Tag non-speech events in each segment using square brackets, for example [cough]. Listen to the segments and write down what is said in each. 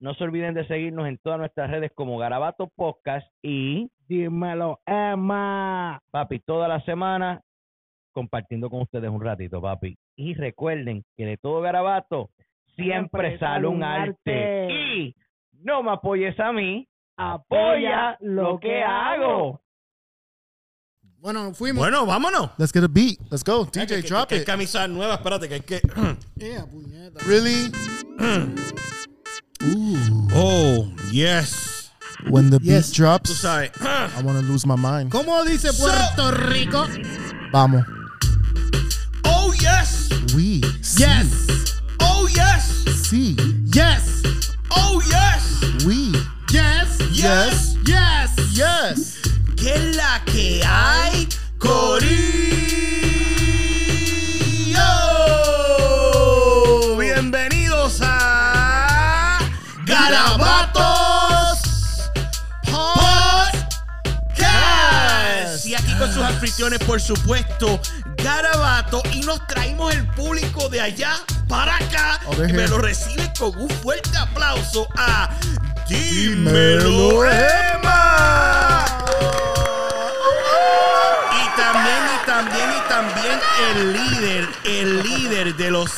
no se olviden de seguirnos en todas nuestras redes como Garabato Podcast y Dímelo, Emma. papi, toda la semana compartiendo con ustedes un ratito, papi. Y recuerden que de todo Garabato siempre, sale un arte. Y no me apoyes a mí, apoya lo que hago. Bueno, fuimos. Bueno, vámonos. Let's get a beat. Let's go. DJ, que- drop que- it. camisa nueva, espérate, que hay que. [clears throat] Yeah, puñeta. Really? [clears throat] [clears throat] Ooh. Oh, yes. When the Yes. beat drops, Tú sabes. I want to lose my mind. ¿Cómo dice Puerto Rico? Vamos. Oh, yes. We. Yes. Oh, yes. Sí. Yes. Oh, yes. We. Yes. Yes. Yes. Yes. ¿Qué es la que hay, Corillo? Con sus anfitriones, por supuesto, Garabato. Y nos traímos el público de allá para acá. Y me lo reciben con un fuerte aplauso a Dímelo, Dímelo Emma. Y también, y también, y también el líder, el líder de los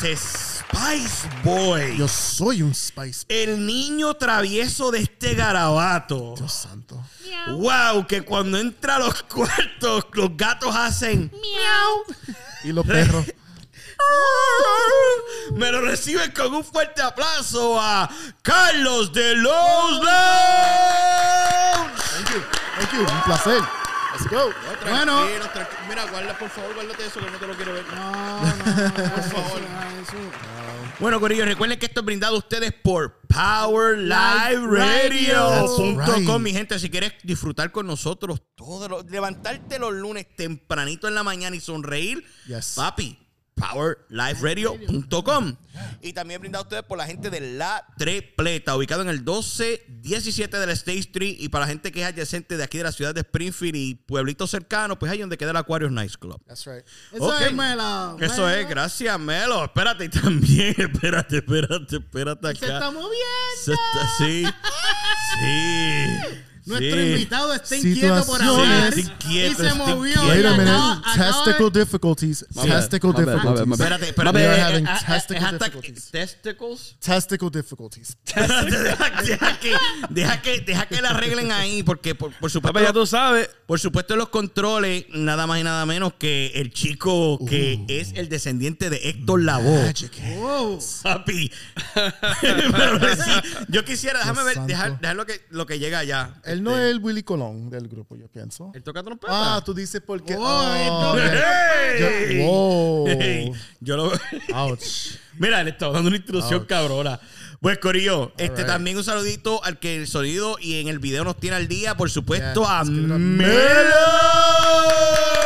Spice Boys. Yo soy un spice. el niño travieso de este garabato. Dios santo. Wow, que cuando entra a los [laughs] cuartos, los gatos hacen miau. Y los perros. [laughs] Me lo reciben con un fuerte aplauso a Carlos de los Lounge. Thank you. Thank you. Un placer. Let's go. Bueno. Tranquilo, tranquilo. Mira, guarda, por favor, guárdate eso que no te lo quiero ver. No, no, [laughs] no. Por favor. Eso. Bueno, Corillo, recuerden que esto es brindado a ustedes por PowerLiveRadio.com, right. mi gente. Si quieres disfrutar con nosotros todos los, levantarte los lunes tempranito en la mañana y sonreír, Yes. papi, PowerLiveRadio.com. Y también brindado a ustedes por la gente de La Trepleta, ubicado en el 1217 de la State Street. Y para la gente que es adyacente de aquí de la ciudad de Springfield y pueblitos cercanos, pues ahí donde queda el Aquarius Nice Club. That's right. Eso es Mela. Eso es, gracias, Melo. Espérate, y también, [laughs] espérate, espérate, espérate acá. Se está moviendo. Se está- sí, [laughs] sí. Nuestro sí. invitado está inquieto por hablar. Sí, y se movió. inquieto. Wait a minute. acaba- acaba Testicle de- difficulties. Testicle difficulties. Espérate, espérate. They are having eh, testicle difficulties. Testicles. Testicle difficulties. [laughs] deja, que, deja, que, deja que la arreglen ahí, porque por, por supuesto. Papá, ya tú sabes. Por supuesto, los controles, nada más y nada menos que el chico que es el descendiente de Héctor Lavoe. Magic Wow. [laughs] Papi. Pero sí, yo quisiera, déjame ver, dejar, dejar lo, que, lo que llega allá. Él no es el Willy Colón del grupo, yo pienso. ¿Él toca trompeta? Ah, tú dices porque. Oh, Oh, esto- ok. ¡Hey! Yo- wow. Hey, Yo lo. Ouch. Mira, le estaba dando una instrucción Ouch. cabrona. Pues, Corillo, este right. también un saludito al que el sonido y en el video nos tiene al día, por supuesto, Yeah, a. Melo.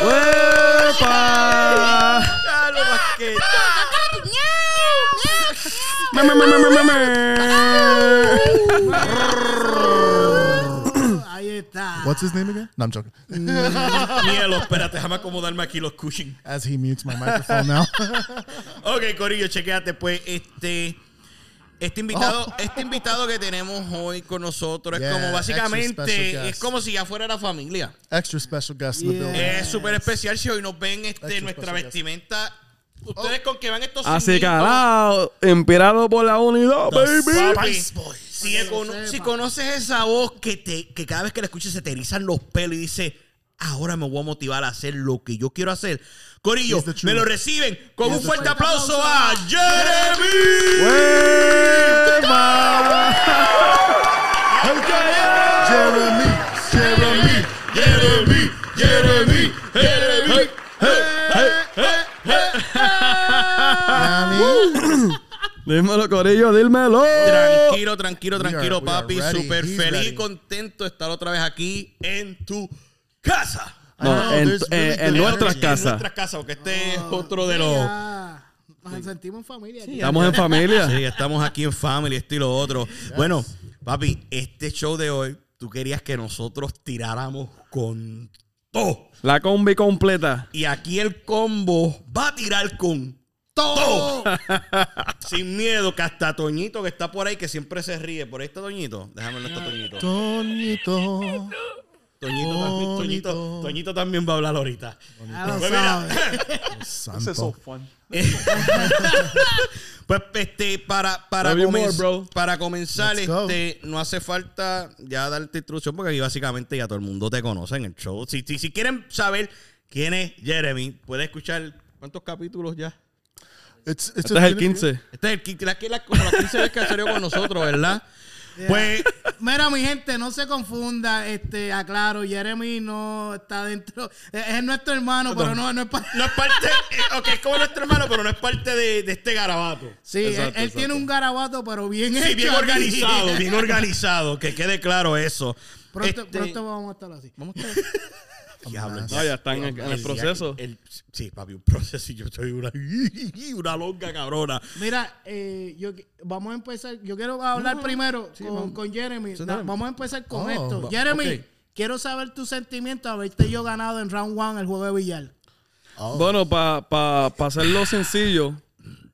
¡Uepa! Carlos Vázquez. Me, me, me, me, me, me, me. Ahí está. What's his name again? No, I'm joking. [laughs] Mielo, espérate, déjame acomodarme aquí los cushions. As he mutes my microphone now. [laughs] Ok, Corillo, chequéate, pues, este. Este invitado, este invitado que tenemos hoy con nosotros es Yeah, como extra básicamente, guest. es como si ya fuera la familia. Extra special guest in the Yeah. building. Es súper especial si hoy nos ven este, Extra nuestra vestimenta. Ustedes con que van estos Así calado, inspirado por la unidad, baby. Spice Boys. Si, conoces esa voz que, te, que cada vez que la escuchas se te erizan los pelos y dices, ahora me voy a motivar a hacer lo que yo quiero hacer. Corillo, me lo reciben con un fuerte aplauso a Jeremy. Jeremy, Jeremy, Jeremy, Jeremy, Jeremy, [laughs] [laughs] Dímelo, Corillo, dímelo. Tranquilo, tranquilo, tranquilo, are- we are papi. Súper feliz ready. y contento de estar otra vez aquí en tu casa. No, know, en, really en good nuestras energy. En casas. nuestras casas, porque este es otro de los... Nos sentimos en familia. Estamos en familia. Sí, estamos aquí en Family, esto y lo otro. Bueno, papi, este show de hoy, tú querías que nosotros tiráramos con todo. La combi completa. Y aquí el combo va a tirar con todo. [laughs] Sin miedo, que hasta Toñito que está por ahí, que siempre se ríe. Por ahí está Toñito. Déjame ver, está Toñito. Toñito. Toñito también, Toñito, Toñito. Toñito también va a hablar ahorita. Pues mira. [laughs] Santo. [laughs] pues este, para, para, Love you comen- more, bro. para comenzar, Let's go. este, no hace falta ya darte instrucción porque aquí básicamente ya todo el mundo te conoce en el show. Si, si, si quieren saber quién es Jeremy, pueden escuchar cuántos capítulos ya. It's, it's Este a es el good- 15. Este es el quince- la, la, la 15 veces que salió con nosotros, ¿verdad? Pues Mira, mi gente, no se confunda. Este, aclaro, Jeremy no está dentro. Es, es nuestro hermano, pero no, no es para. no es parte, eh, ok, es como nuestro hermano, pero no es parte de, de este garabato. Sí, él- Exacto, él, exacto. tiene un garabato, pero bien Sí, hecho. bien organizado, bien [laughs] organizado, que quede claro eso. Pronto, Este, pronto vamos a estar así. Vamos a Diablo, No, ya están en, en el proceso. el- sí, papi, un proceso y yo soy una, [laughs] una longa cabrona. Mira, eh, yo, vamos a empezar. Yo quiero hablar primero con, con Jeremy. No, vamos a empezar con Oh, esto. va- Jeremy, quiero saber tu sentimiento haberte yo ganado en round one el juego de billar. Bueno, para pa, pa hacerlo sencillo,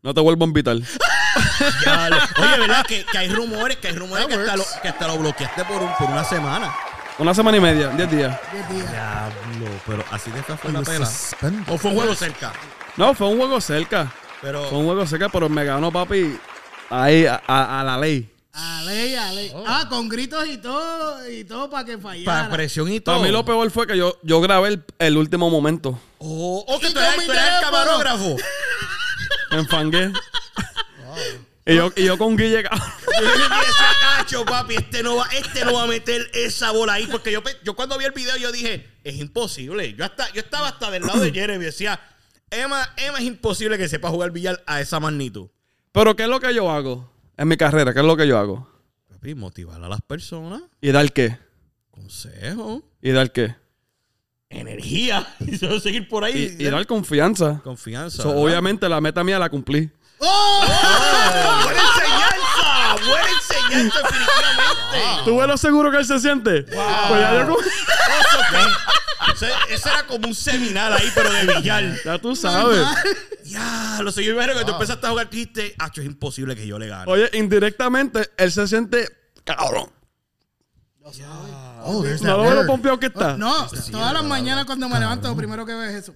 no te vuelvo a invitar. Oye, ¿verdad? Que, que hay rumores, que hay rumores que hasta, lo, que hasta lo bloqueaste por, un- por una semana. Una semana y media, 10 días. Diez días. Diablo, pero así de esta fue la pela. O fue un juego cerca. No, fue un juego cerca. Pero Fue un juego cerca, pero me ganó, papi, ahí, a, a- a la ley. A ley, a ley. Ah, con gritos y todo, y todo para que para fallara. presión y todo. Para mí lo peor fue que yo, yo grabé el, el último momento. Oh, oh, que Y tú eres, con mi tú eres el teléfono. camarógrafo. [laughs] Me enfangué. Y yo, y yo con Guille, [laughs] cacho, papi, este no va, este no va a meter esa bola ahí. Porque yo, yo cuando vi el video, yo dije, es imposible. Yo hasta, yo estaba hasta del lado de Jeremy y decía, Emma, Emma es imposible que sepa jugar billar a esa magnitud. Pero ¿qué es lo que yo hago en mi carrera? ¿Qué es lo que yo hago? Papi, motivar a las personas, ¿Y dar qué? consejo, ¿Y dar qué? energía. [laughs] Y solo seguir por ahí. Y, y dar confianza. confianza. Obviamente la meta mía la cumplí. ¡Oh! ¡Buena enseñanza! ¡Buena enseñanza, definitivamente! ¿Tú ves lo seguro que él se siente? Pues ya yo con- Ese, ese era como un seminal ahí, pero de billar. Ya tú sabes. Ya, lo sé. Yo imagino que tú empezaste a jugar y dijiste, "Acho, es imposible que yo le gane. Oye, indirectamente, él se siente cabrón. Oh, there's ¿No lo veo lo pompeado que está? No, todas las mañanas cuando me levanto, lo primero que veo es eso.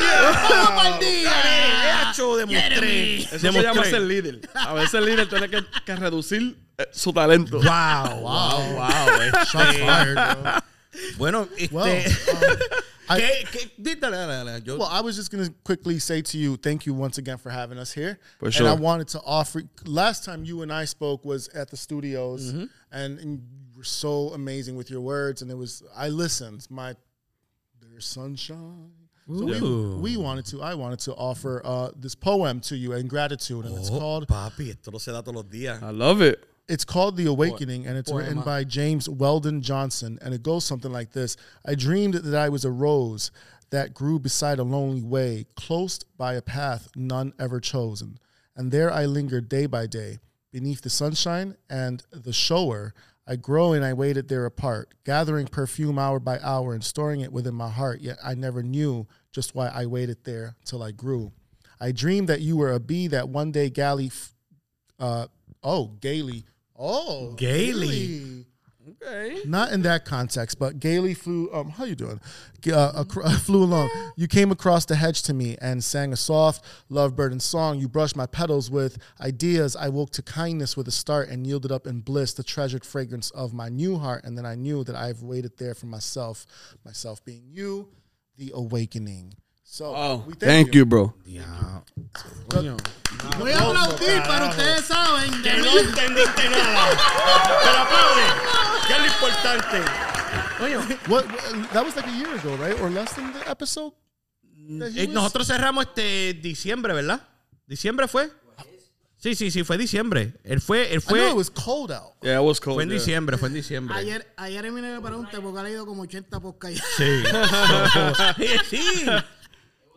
¡Ah, pa'l día! Acho, demostré. Eso se llama ser líder. A veces el líder tiene que, que reducir eh, su talento. Wow, wow, wow. Shots Este, fired, bueno, este. Well, um, [laughs] I- ¿qué, qué, dale, dale, dale. Well, I was just going to quickly say to you, thank you once again for having us here. For sure. And. I wanted to offer. Last time you and I spoke was at the studios, Mm-hmm. and, and you were so amazing with your words. And it was I listened. My there's sunshine. So we, we wanted to. I wanted to offer uh, this poem to you in gratitude, and it's Oh, called papi, esto no se da todos los días. I love it. it's called The Awakening, and it's written by James Weldon Johnson, and it goes something like this I dreamed that I was a rose that grew beside a lonely way, close by a path none ever chosen. And there I lingered day by day, beneath the sunshine and the shower. I grow and I waited there apart, gathering perfume hour by hour and storing it within my heart, yet I never knew just why I waited there till I grew. I dreamed that you were a bee that one day galley f- uh, oh, gaily. Oh, Gaily. gaily. Not in that context, but gaily flew. Um, how you doing? Uh, [laughs] flew along. You came across the hedge to me and sang a soft love burden song. You brushed my petals with ideas. I woke to kindness with a start and yielded up in bliss the treasured fragrance of my new heart. And then I knew that I've waited there for myself, myself being you, the awakening. So Oh, we thank you, bro. Voy a aplaudir, pero ustedes saben. Que no entendiste nada. Pero aplaude. Que es lo importante. What, what- that was like a year ago, right? Or less than the episode. he Eh, nosotros cerramos este diciembre, ¿verdad? ¿Diciembre fue? Sí, sí, sí, fue diciembre. Él fue, él I know fue, it was cold out. Yeah, it was cold. fue en yeah. diciembre, fue en diciembre. Ayer, ayer Eminem me pregunté porque ha leído como 80 podcasts. Sí. [laughs] [laughs] sí.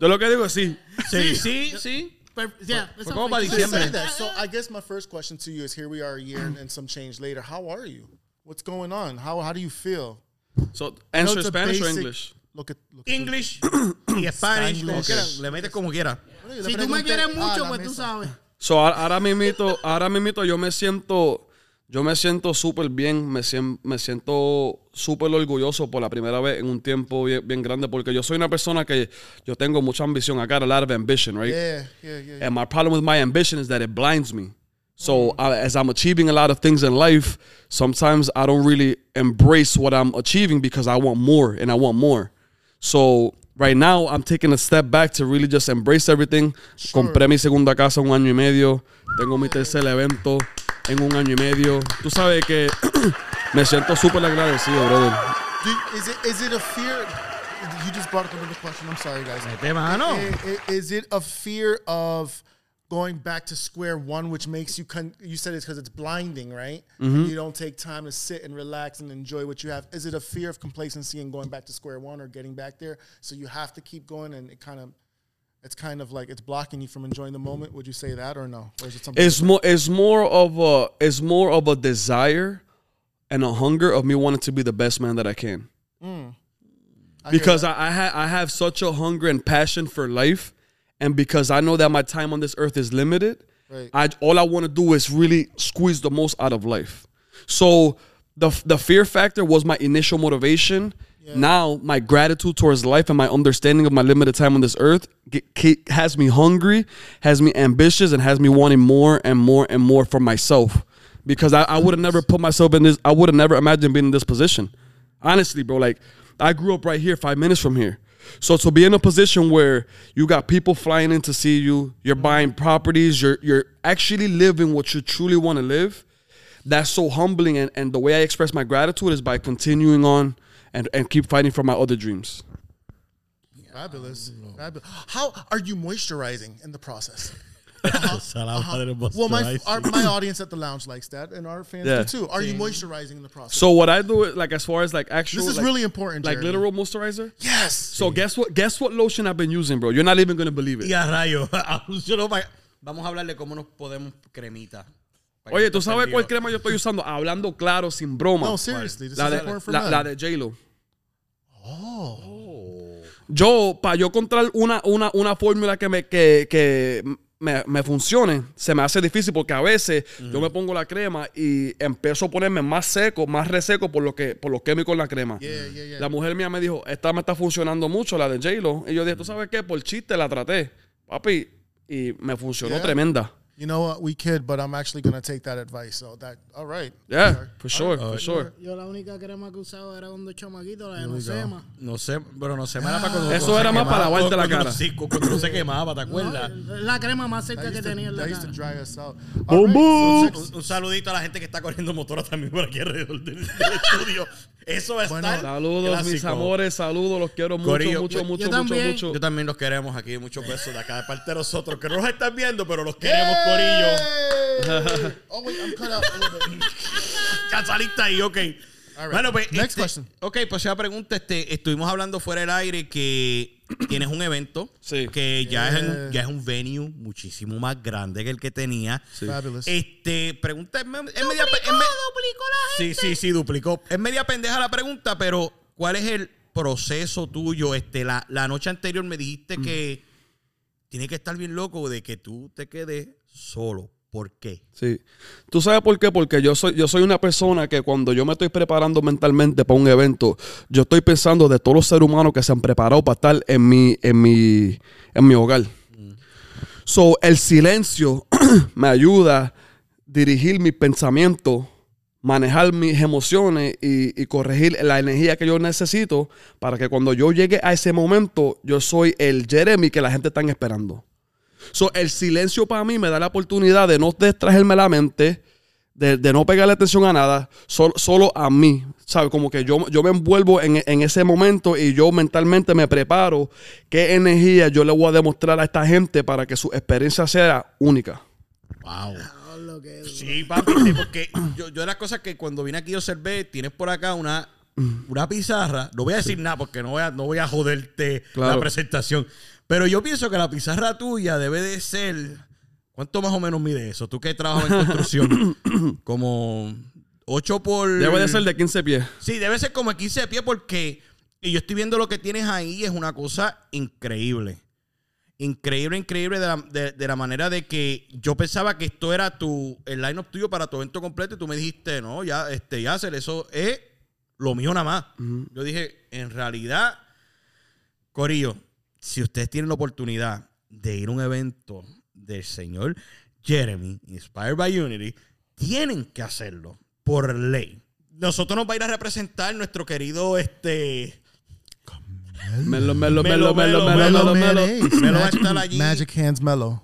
Yo lo que digo es sí. Sí, sí, sí. Pero, yeah, Fue esa como para fecha. You diciembre. said that. So I guess my first question to you is: Here we are, a year and, and some change later. How are you? What's going on? How how do you feel? So, answer it's a Spanish or English? Look at look at English [coughs] y Spanish, como Spanglish. quieran. Le metes como quiera. Si tú me quieres mucho, pues tú sabes. So, ahora, ahora mismito, ahora mismito yo me siento, yo me siento súper bien, me, sien- me siento súper orgulloso por la primera vez en un tiempo bien, bien grande porque yo soy una persona que yo tengo mucha ambición. I got a lot of ambition, right? Yeah, yeah, yeah. And my problem with my ambition is that it blinds me. So I, as I'm achieving a lot of things in life, sometimes I don't really embrace what I'm achieving because I want more and I want more. So right now I'm taking a step back to really just embrace everything. Compré mi segunda casa un año y medio. Tengo mi tercer evento en un año y medio. Tú sabes que [clears throat] me siento súper agradecido, brother. Do- is it is it a fear? You just brought up another question. I'm sorry, guys. Mete mano. I- i- Is it a fear of going back to square one, which makes you con- you said it's because it's blinding, right? Mm-hmm. You don't take time to sit and relax and enjoy what you have. Is it a fear of complacency and going back to square one or getting back there? So you have to keep going, and it kind of it's kind of like it's blocking you from enjoying the moment. Would you say that or no? Or is it something? It's more it's more of a it's more of a desire and a hunger of me wanting to be the best man that I can. Mm. I because. I I, ha- I have such a hunger and passion for life, and because I know that my time on this earth is limited, Right. I all I want to do is really squeeze the most out of life. So the the fear factor was my initial motivation. Now my gratitude towards life and my understanding of my limited time on this earth get, ke- has me hungry, has me ambitious, and has me wanting more and more and more for myself. Because I, I would have never put myself in this. I would have never imagined being in this position. Honestly, bro, like I grew up right here, five minutes from here. So to be in a position where you got people flying in to see you, you're mm-hmm. buying properties, you're you're actually living what you truly want to live, that's so humbling. And, and the way I express my gratitude is by continuing on and, and keep fighting for my other dreams. Fabulous. Fabulous. How are you moisturizing in the process? [laughs] Uh-huh. Well, my our, my audience at the lounge likes that, and our fans Yeah. do too. Are you moisturizing in the process? So what I do is like as far as like actual this is like, really important. like Jeremy. literal moisturizer. Yes. So guess what? Guess what lotion I've been using, bro? You're not even gonna believe it. Yeah, rayo. [laughs] Solo pa- Vamos a hablar de cómo nos podemos cremita. Oye, ¿tú sabes cuál crema yo estoy usando? Hablando claro, sin broma. no, seriously, this La is de, for la, de J-Lo. Yo, para yo encontrar una, una, una fórmula que me, que, que me, me funcione, se me hace difícil porque a veces yo me pongo la crema y empiezo a ponerme más seco, más reseco por lo que por los químicos en la crema. Yeah, yeah, yeah. La mujer mía me dijo, esta me está funcionando mucho, la de J-Lo. Y yo dije, ¿tú sabes qué? Por chiste la traté, papi, y me funcionó Yeah. tremenda. You know what? We kid, but I'm actually gonna take that advice. So that all right. Yeah, for sure, for sure. Yo la única crema que usaba era cuando chamaquito, la de Nosema. No sé, pero no sé, me era para cuando. Eso cuando se era más para lavarte la cara. Sí, cuando no se quemaba, ¿te acuerdas? La crema más cerca que tenía en la that used to cara. dry us out. Boom, All right, boom. so next- Un, un saludito a la gente que está corriendo motora también por aquí alrededor del estudio. Eso va a Bueno, estar Saludos, mis clásico. amores, saludos, los quiero mucho, Corillo, mucho, yo- mucho, yo mucho, también. mucho. Yo también los queremos aquí. Muchos besos de acá de parte de nosotros que no nos están viendo, pero los queremos, Corillo. Hey! [laughs] oh wait, I'm cut out. Ya saliste ahí, ok. All right. Bueno, pues. Next este, question. Ok, pues ya pregunta. Este, estuvimos hablando fuera del aire que tienes un evento Sí. que ya, es en- ya es un venue muchísimo más grande que el que tenía. Fabulous. Este, pregunta. Es, me- es media. me- Sí, sí, sí, duplicó. Es media pendeja la pregunta, pero ¿cuál es el proceso tuyo? Este, la, la noche anterior me dijiste que tiene que estar bien loco de que tú te quedes solo. ¿Por qué? Sí. ¿Tú sabes por qué? Porque yo soy, yo soy una persona que cuando yo me estoy preparando mentalmente para un evento, yo estoy pensando de todos los seres humanos que se han preparado para estar en mi, en mi, en mi hogar. So, el silencio [clears throat] me ayuda a dirigir mis pensamientos, manejar mis emociones y, y corregir la energía que yo necesito para que cuando yo llegue a ese momento, yo soy el Jeremy que la gente está esperando. So, el silencio para mí me da la oportunidad de no distraerme la mente, de, de no pegarle atención a nada, sol- solo a mí. ¿Sabes? Como que yo, yo me envuelvo en, en ese momento y yo mentalmente me preparo qué energía yo le voy a demostrar a esta gente para que su experiencia sea única. Wow. Sí, papi, sí, porque yo, yo de las cosas que cuando vine aquí observé, tienes por acá una, una pizarra. No voy a decir nada porque no voy a, no voy a joderte Claro. la presentación. Pero yo pienso que la pizarra tuya debe de ser. ¿Cuánto más o menos mide eso? Tú que trabajas en construcción. [coughs] como 8 por. Debe de ser de 15 pies. Sí, debe ser como 15 de pie porque. Y yo estoy viendo lo que tienes ahí y es una cosa increíble. Increíble, increíble de la, de- de la manera de que yo pensaba que esto era tu, el line-up tuyo para tu evento completo y tú me dijiste, no, ya, este, ya hacer eso es lo mío nada más. Yo dije, en realidad, Corillo, si ustedes tienen la oportunidad de ir a un evento del señor Jeremy, Inspired by Unity, tienen que hacerlo por ley. Nosotros nos va a ir a representar nuestro querido este Melo, melo, Melo, melo, melo, melo, melo, melo, melo. Melo va a Magic, estar allí. Magic Hands Mellow.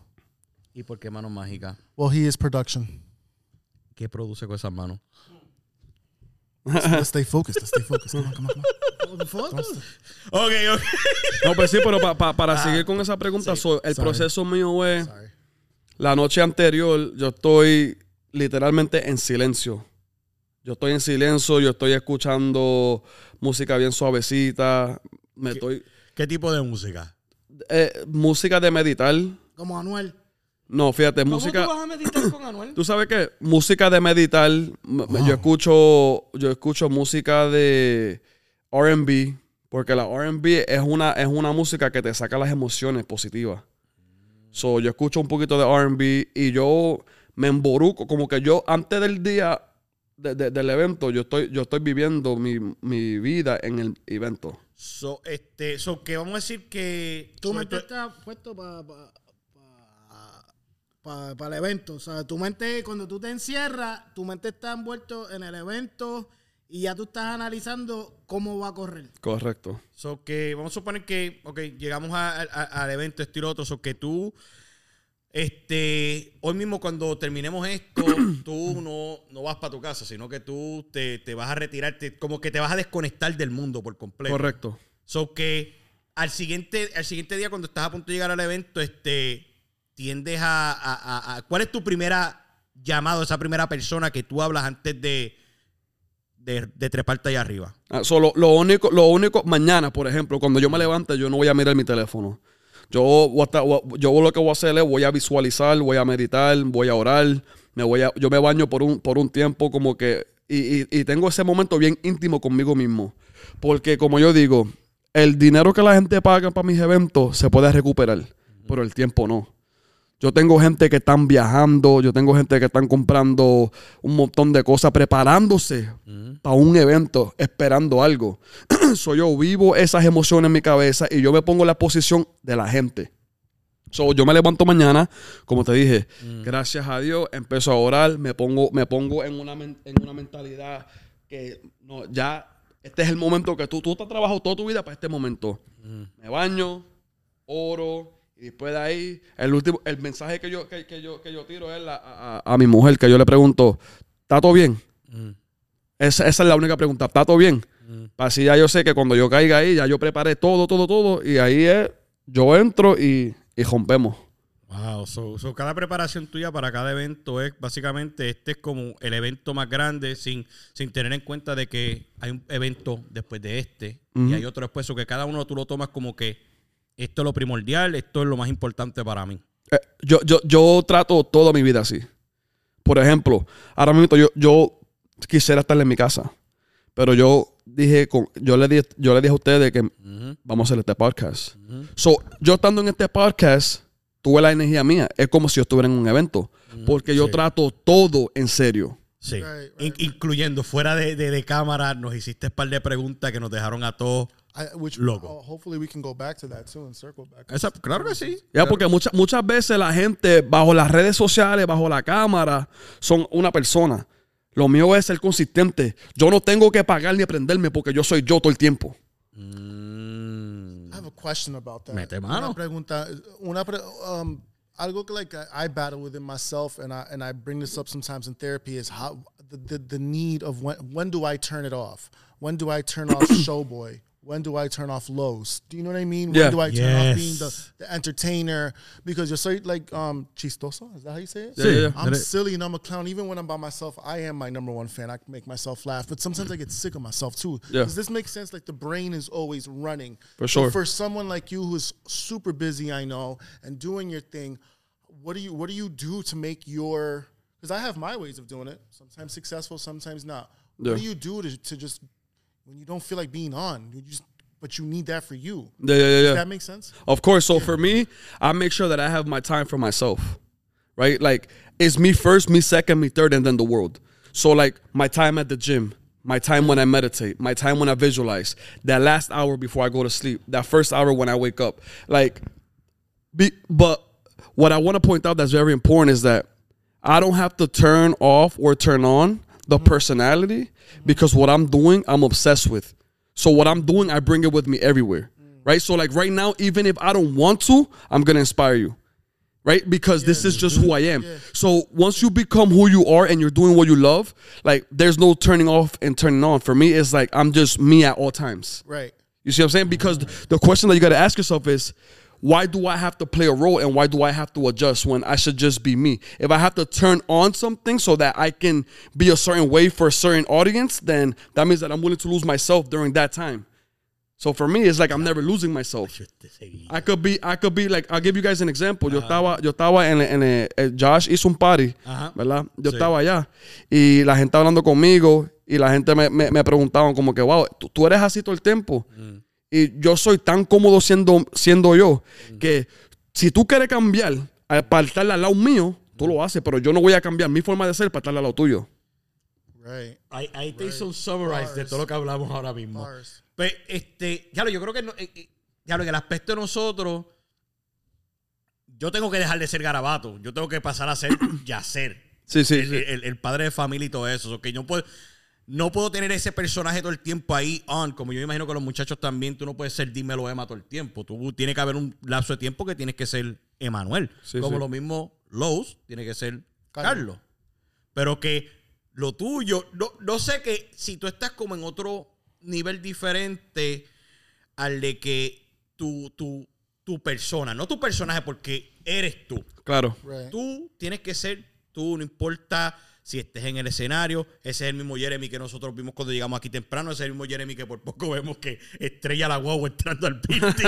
¿Y por qué mano mágica? Well, he is production. ¿Qué produce con esas manos? Let's stay focused. Let's stay focused. Come on, come on, come on. Fotos. Ok, ok. No, pues sí, pero pa- pa- para seguir con esa pregunta, so, el Sorry. proceso mío es, Sorry. la noche anterior yo estoy literalmente en silencio. Yo estoy en silencio, yo estoy escuchando música bien suavecita, me estoy... ¿Qué tipo de música? eh, música de meditar. Como Anuel. No, fíjate, música... ¿Cómo tú vas a meditar con Anuel? [clears throat] ¿Tú sabes qué? Música de meditar. Yo escucho, yo escucho música de R&B, porque la R&B es una, es una música que te saca las emociones positivas. So, yo escucho un poquito de R&B y yo me emboruco, como que yo antes del día de- de- del evento, yo estoy, yo estoy viviendo mi, mi vida en el evento. So, este, so, que vamos a decir que... So, tú- está puesto para el evento. O sea, tu mente, cuando tú te encierras, tu mente está envuelto en el evento y ya tú estás analizando cómo va a correr. Correcto. So que vamos a suponer que, ok, llegamos a- a- al evento, esto y lo otro, so que tú, este, hoy mismo cuando terminemos esto, [coughs] tú no, no vas para tu casa, sino que tú te, te vas a retirarte, como que te vas a desconectar del mundo por completo. Correcto. So que al siguiente, al siguiente día, cuando estás a punto de llegar al evento, este, tiendes a, ¿Cuál es tu primera llamado, esa primera persona que tú hablas antes de, de, de allá arriba? Ah, so, lo, único, lo único, mañana, por ejemplo, cuando yo me levante, yo no voy a mirar mi teléfono. Yo, yo lo que voy a hacer es voy a visualizar, voy a meditar, voy a orar, me voy yo me baño por un, por un tiempo como que, y, y- y tengo ese momento bien íntimo conmigo mismo. Porque como yo digo, el dinero que la gente paga para mis eventos se puede recuperar, pero el tiempo no. Yo tengo gente que están viajando, yo tengo gente que están comprando un montón de cosas, preparándose para un evento, esperando algo. [clears throat] so, yo vivo esas emociones en mi cabeza y yo me pongo en la posición de la gente. So, yo me levanto mañana, como te dije, gracias a Dios, empiezo a orar, me pongo, me pongo en, una, en una mentalidad que no, ya este es el momento que tú, tú te has trabajado toda tu vida para este momento. Me baño, oro, y después de ahí, el último, el mensaje que yo, que, que yo, que yo tiro es la- a, a- a mi mujer, que yo le pregunto, ¿está todo bien? Esa, esa es la única pregunta, ¿está todo bien? Así ya yo sé que cuando yo caiga ahí, ya yo preparé todo, todo, todo, y ahí es, yo entro y, y rompemos. Wow, so, so cada preparación tuya para cada evento es básicamente este es como el evento más grande sin, sin tener en cuenta de que hay un evento después de este y hay otro después, o que cada uno tú lo tomas como que esto es lo primordial, esto es lo más importante para mí. Eh, yo, yo, yo trato toda mi vida así. Por ejemplo, ahora mismo yo, yo quisiera estar en mi casa, pero yo dije, con, yo, le dije, yo le dije a ustedes que vamos a hacer este podcast. So, yo estando en este podcast, tuve la energía mía. Es como si yo estuviera en un evento, porque yo Sí. trato todo en serio. Sí, In- incluyendo fuera de, de, de cámara, nos hiciste un par de preguntas que nos dejaron a todos. I, which Logo. uh, hopefully we can go back to that too and circle back. Esa- claro que sí. Ya, porque muchas, muchas veces la gente bajo las redes sociales, bajo la cámara, son una persona. Lo mío es ser consistente. Yo no tengo que pagar ni aprenderme porque yo soy yo todo el tiempo. Mm. I have a question about that. Mete mano. Una pregunta, una pre- um, algo que like I, I battle within myself, and I and I bring this up sometimes in therapy is how the, the, the need of when when do I turn it off? When do I turn off [coughs] Showboy? When do I turn off lows? Do you know what I mean? Yeah. When do I turn off being the, the entertainer? Because you're so like um chistoso. Is that how you say it? Yeah, yeah, yeah. I'm That silly and I'm a clown. Even when I'm by myself, I am my number one fan. I make myself laugh, but sometimes I get sick of myself too. Yeah. Does this make sense? Like the brain is always running. For So sure. for someone like you who's super busy, I know, and doing your thing, what do you what do you do to make your? Because I have my ways of doing it. Sometimes successful, sometimes not. Yeah. What do you do to, to just when you don't feel like being on? You just but you need that for you. Yeah, yeah, yeah. Does that make sense? Of course. So for me, I make sure that I have my time for myself. Right? Like it's me first, me second, me third, and then the world. So like my time at the gym, my time when I meditate, my time when I visualize, that last hour before I go to sleep, that first hour when I wake up. Like be, but what I want to point out that's very important is that I don't have to turn off or turn on the personality because what I'm doing, I'm obsessed with. So what I'm doing, I bring it with me everywhere. Right? So like right now, even if I don't want to, I'm gonna inspire you. Right? Because this is just who I am. So once you become who you are and you're doing what you love, like there's no turning off and turning on. For me, it's like I'm just me at all times. Right. You see what I'm saying? Because the question that you got to ask yourself is, why do I have to play a role and why do I have to adjust when I should just be me? If I have to turn on something so that I can be a certain way for a certain audience, then that means that I'm willing to lose myself during that time. So for me, it's like I'm never losing myself. I could be, I could be like, I'll give you guys an example. Yo estaba, yo estaba en, en, eh, eh, Josh hizo un party, Ajá. ¿verdad? Yo Sí. estaba allá y la gente hablando conmigo y la gente me, me, me preguntaban como que, wow, tú, tú eres así todo el tiempo. Y yo soy tan cómodo siendo, siendo yo que si tú quieres cambiar eh, para estar al lado mío, tú lo haces, pero yo no voy a cambiar mi forma de ser para estar al lado tuyo. Right. Ahí, ahí te hizo un summarize de todo lo que hablamos ahora mismo. Bars. Pues, este, claro, yo creo que, no- eh, eh, claro, en el aspecto de nosotros, yo tengo que dejar de ser garabato. Yo tengo que pasar a ser [clears throat] yacer. Sí, sí, el, sí. el- el padre de familia y todo eso. Que yo puedo, no puedo tener ese personaje todo el tiempo ahí on. Como yo imagino que los muchachos también, tú no puedes ser dímelo Emma todo el tiempo. Tú tiene que haber un lapso de tiempo que tienes que ser Emanuel. Sí, como sí. lo mismo Lowe's tiene que ser Carlos. Carlos. Pero que lo tuyo, no, no sé que si tú estás como en otro nivel diferente al de que tu, tu, tu persona, no tu personaje, porque eres tú. Claro. Right. Tú tienes que ser tú, no importa si estés en el escenario. Ese es el mismo Jeremy que nosotros vimos cuando llegamos aquí temprano. Ese es el mismo Jeremy que por poco vemos que estrella la guagua entrando al building.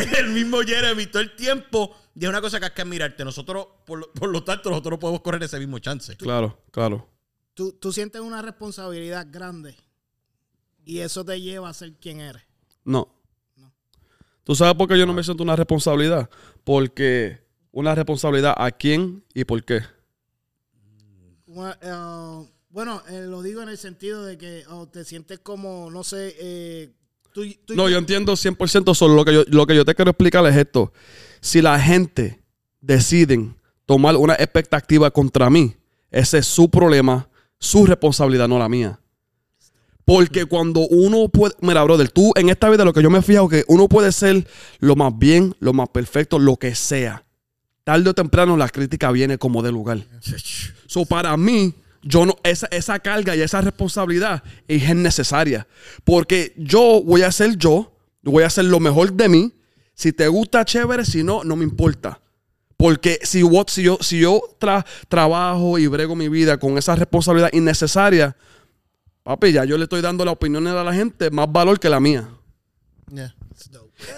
[laughs] es el mismo Jeremy todo el tiempo. Y es una cosa que hay que admirarte. Nosotros, por lo, por lo tanto, nosotros no podemos correr ese mismo chance. Claro, claro. Tú, tú sientes una responsabilidad grande y eso te lleva a ser quien eres. No. ¿Tú sabes por qué yo no me siento una responsabilidad? Porque una responsabilidad a quién y por qué. Una- eh, bueno, eh, lo digo en el sentido de que oh, te sientes como, no sé, eh, tú, tú- No, yo entiendo 100% solo lo que yo, lo que yo te quiero explicar es esto. Si la gente deciden tomar una expectativa contra mí, ese es su problema, su responsabilidad, no la mía. Porque cuando uno puede, mira, brother, tú en esta vida lo que yo me he fijado que uno puede ser lo más bien, lo más perfecto, lo que sea. Tarde o temprano la crítica viene como de lugar. So, para mí, yo no, esa, esa carga y esa responsabilidad es necesaria. Porque yo voy a ser yo, voy a hacer lo mejor de mí. Si te gusta, chévere. Si no, no me importa. Porque si, yo- si yo, si yo tra- trabajo y brego mi vida con esa responsabilidad innecesaria, papi, ya yo le estoy dando la opinión a la gente más valor que la mía. Yeah.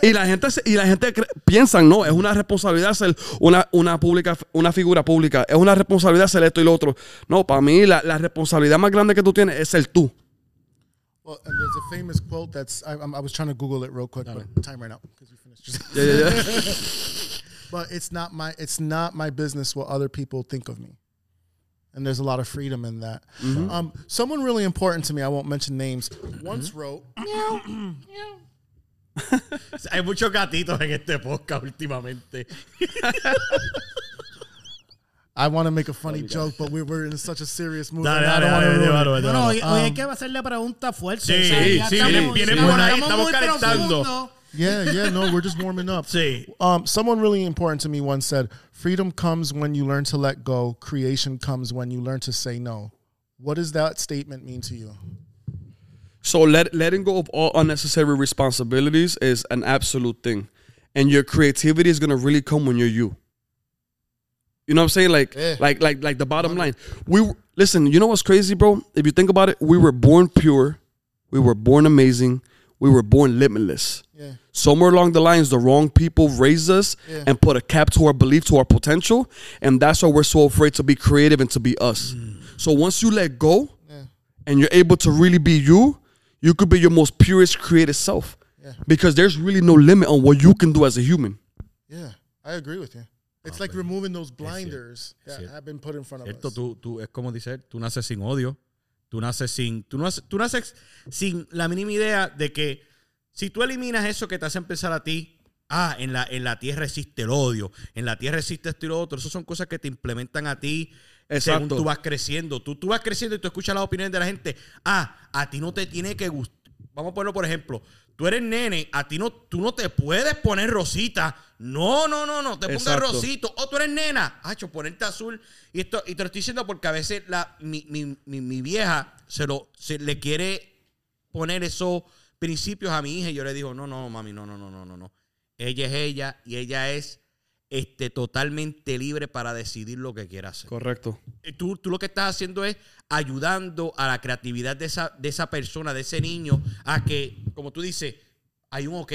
Y la gente, y la gente piensan, no, es una responsabilidad ser una, una, pública, una figura pública, es una responsabilidad ser esto y lo otro. No, para mí la, la responsabilidad más grande que tú tienes es ser tú. Well, and there's a famous quote that's I, I was trying to Google it real quick, but time ran out because we finished. Yeah, yeah, yeah. [laughs] but it's not my it's not my business what other people think of me. And there's a lot of freedom in that. Um, someone really important to me, I won't mention names, once wrote, [clears throat] [laughs] Hay muchos gatitos en este podcast últimamente. [laughs] I want to make a funny joke, but we were in such a serious mood. Dale, and I dale, don't wanna dale, ruin it. llévalo, No, no, llévalo. hoy, hoy hay que hacerle pregunta fuerte. Sí, o sea, ya sí, estamos- viene- viene por ahí, estamos estamos calentando. Yeah, yeah, no, we're just warming up. Sí. Um, someone really important to me once said, "Freedom comes when you learn to let go. Creation comes when you learn to say no." What does that statement mean to you? So let, letting go of all unnecessary responsibilities is an absolute thing. And your creativity is gonna really come when you're you. You know what I'm saying? Like, Yeah. like, like, like the bottom line. We listen. You know what's crazy, bro? If you think about it, we were born pure, we were born amazing, we were born limitless. Yeah. Somewhere along the lines, the wrong people raised us Yeah. and put a cap to our belief, to our potential, and that's why we're so afraid to be creative and to be us. Mm. So once you let go, and you're able to really be you, you could be your most purest creative self. Yeah. Because there's really no limit on what you can do as a human. Yeah, I agree with you. It's like removing those blinders that have been put in front of Cierto, us. tú, tú, es como dice él, tú naces sin odio, tú naces sin, tú naces, tú naces sin la mínima idea de que si tú eliminas eso que te hace pensar a ti, ah, en la, en la tierra existe el odio, en la tierra existe esto y lo otro, eso son cosas que te implementan a ti según Exacto. tú vas creciendo. Tú, tú vas creciendo y tú escuchas las opiniones de la gente, ah, a ti no te tiene que gustar. Vamos a ponerlo por ejemplo. Tú eres nene, a ti no, tú no te puedes poner rosita. No, no, no, no, te pongas Exacto. rosito. O tú eres nena, hacho, ponerte azul. Y esto, y te lo estoy diciendo porque a veces la, mi, mi- mi- mi vieja se lo, se le quiere poner esos principios a mi hija. Y yo le digo, no, no, mami, no, no, no, no, no, no. Ella es ella y ella es este, totalmente libre para decidir lo que quiera hacer. Correcto. Eh, Tú, tú lo que estás haciendo es ayudando a la creatividad de esa, de esa persona, de ese niño, a que, como tú dices, hay un ok.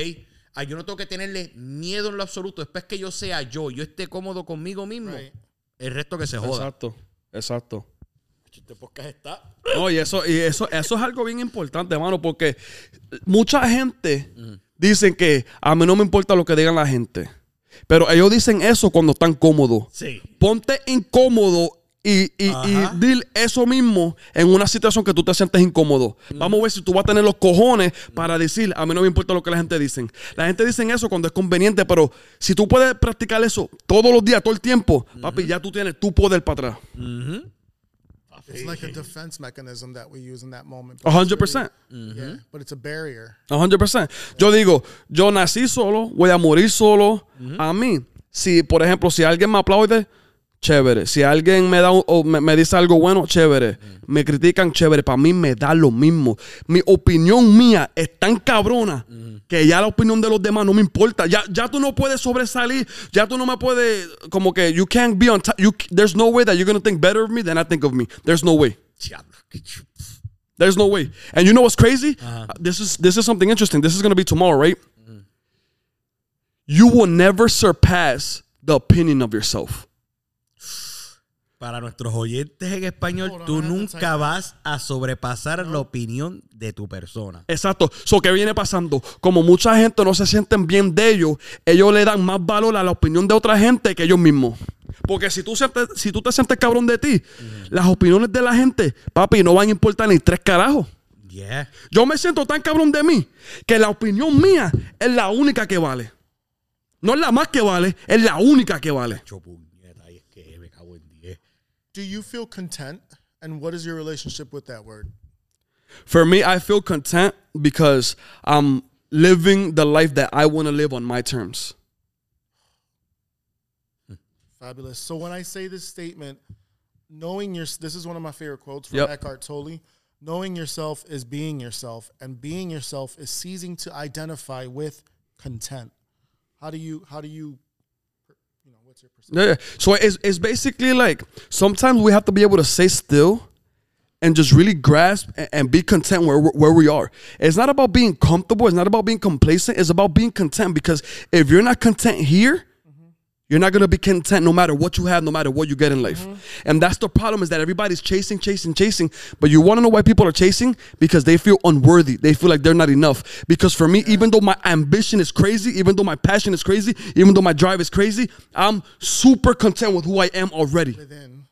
ah, yo no tengo que tenerle miedo en lo absoluto. Después que yo sea yo, yo esté cómodo conmigo mismo, Right. el resto que se joda. Exacto. Exacto. Este podcast está. No, y eso, y eso, eso es algo bien importante, hermano, porque mucha gente dicen que a mí no me importa lo que digan la gente. Pero ellos dicen eso cuando están cómodos. Sí. Ponte incómodo y, y, y dile eso mismo en una situación que tú te sientes incómodo. Vamos a ver si tú vas a tener los cojones para decir, a mí no me importa lo que la gente dice. La gente dice eso cuando es conveniente, pero si tú puedes practicar eso todos los días, todo el tiempo, papi, ya tú tienes tu poder para atrás. It's like a defense mechanism that we use in that moment. A hundred percent. Yeah, mm-hmm. but it's a barrier. A 100%. Yo digo, yo nací solo, voy a morir solo. Mm-hmm. A mí, si, por ejemplo, si alguien me aplaude, chévere. Si alguien me da un- o me, me dice algo bueno, chévere. Me critican, chévere. Para mí me da lo mismo. Mi opinión mía es tan cabrona que ya la opinión de los demás no me importa. Ya, ya tú no puedes sobresalir. Ya tú no me puedes, como que, you can't be on top. You, there's no way that you're going to think better of me than I think of me. There's no way. There's no way. And you know what's crazy? Uh, This is this is something interesting. This is going to be tomorrow, right? You will never surpass the opinion of yourself. Para nuestros oyentes en español, tú nunca vas a sobrepasar la opinión de tu persona. Exacto. So, ¿qué viene pasando? Como mucha gente no se sienten bien de ellos, ellos le dan más valor a la opinión de otra gente que ellos mismos. Porque si tú, sientes- si tú te sientes cabrón de ti, las opiniones de la gente, papi, no van a importar ni tres carajos. Yeah. Yo me siento tan cabrón de mí que la opinión mía es la única que vale. No es la más que vale, es la única que vale. Do you feel content? And what is your relationship with that word? For me, I feel content because I'm living the life that I want to live on my terms. Fabulous. So when I say this statement, knowing your this is one of my favorite quotes from Yep. Eckhart Tolle. Knowing yourself is being yourself, and being yourself is ceasing to identify with content. How do you how do you you know what's your perception? Yeah. So it's, it's basically like sometimes we have to be able to stay still and just really grasp and, and be content where, where we are. It's not about being comfortable. It's not about being complacent. It's about being content because if you're not content here, you're not gonna be content no matter what you have, no matter what you get in life. And that's the problem is that everybody's chasing, chasing, chasing. But you wanna know why people are chasing? Because they feel unworthy. They feel like they're not enough. Because for me, even though my ambition is crazy, even though my passion is crazy, even though my drive is crazy, I'm super content with who I am already. Within.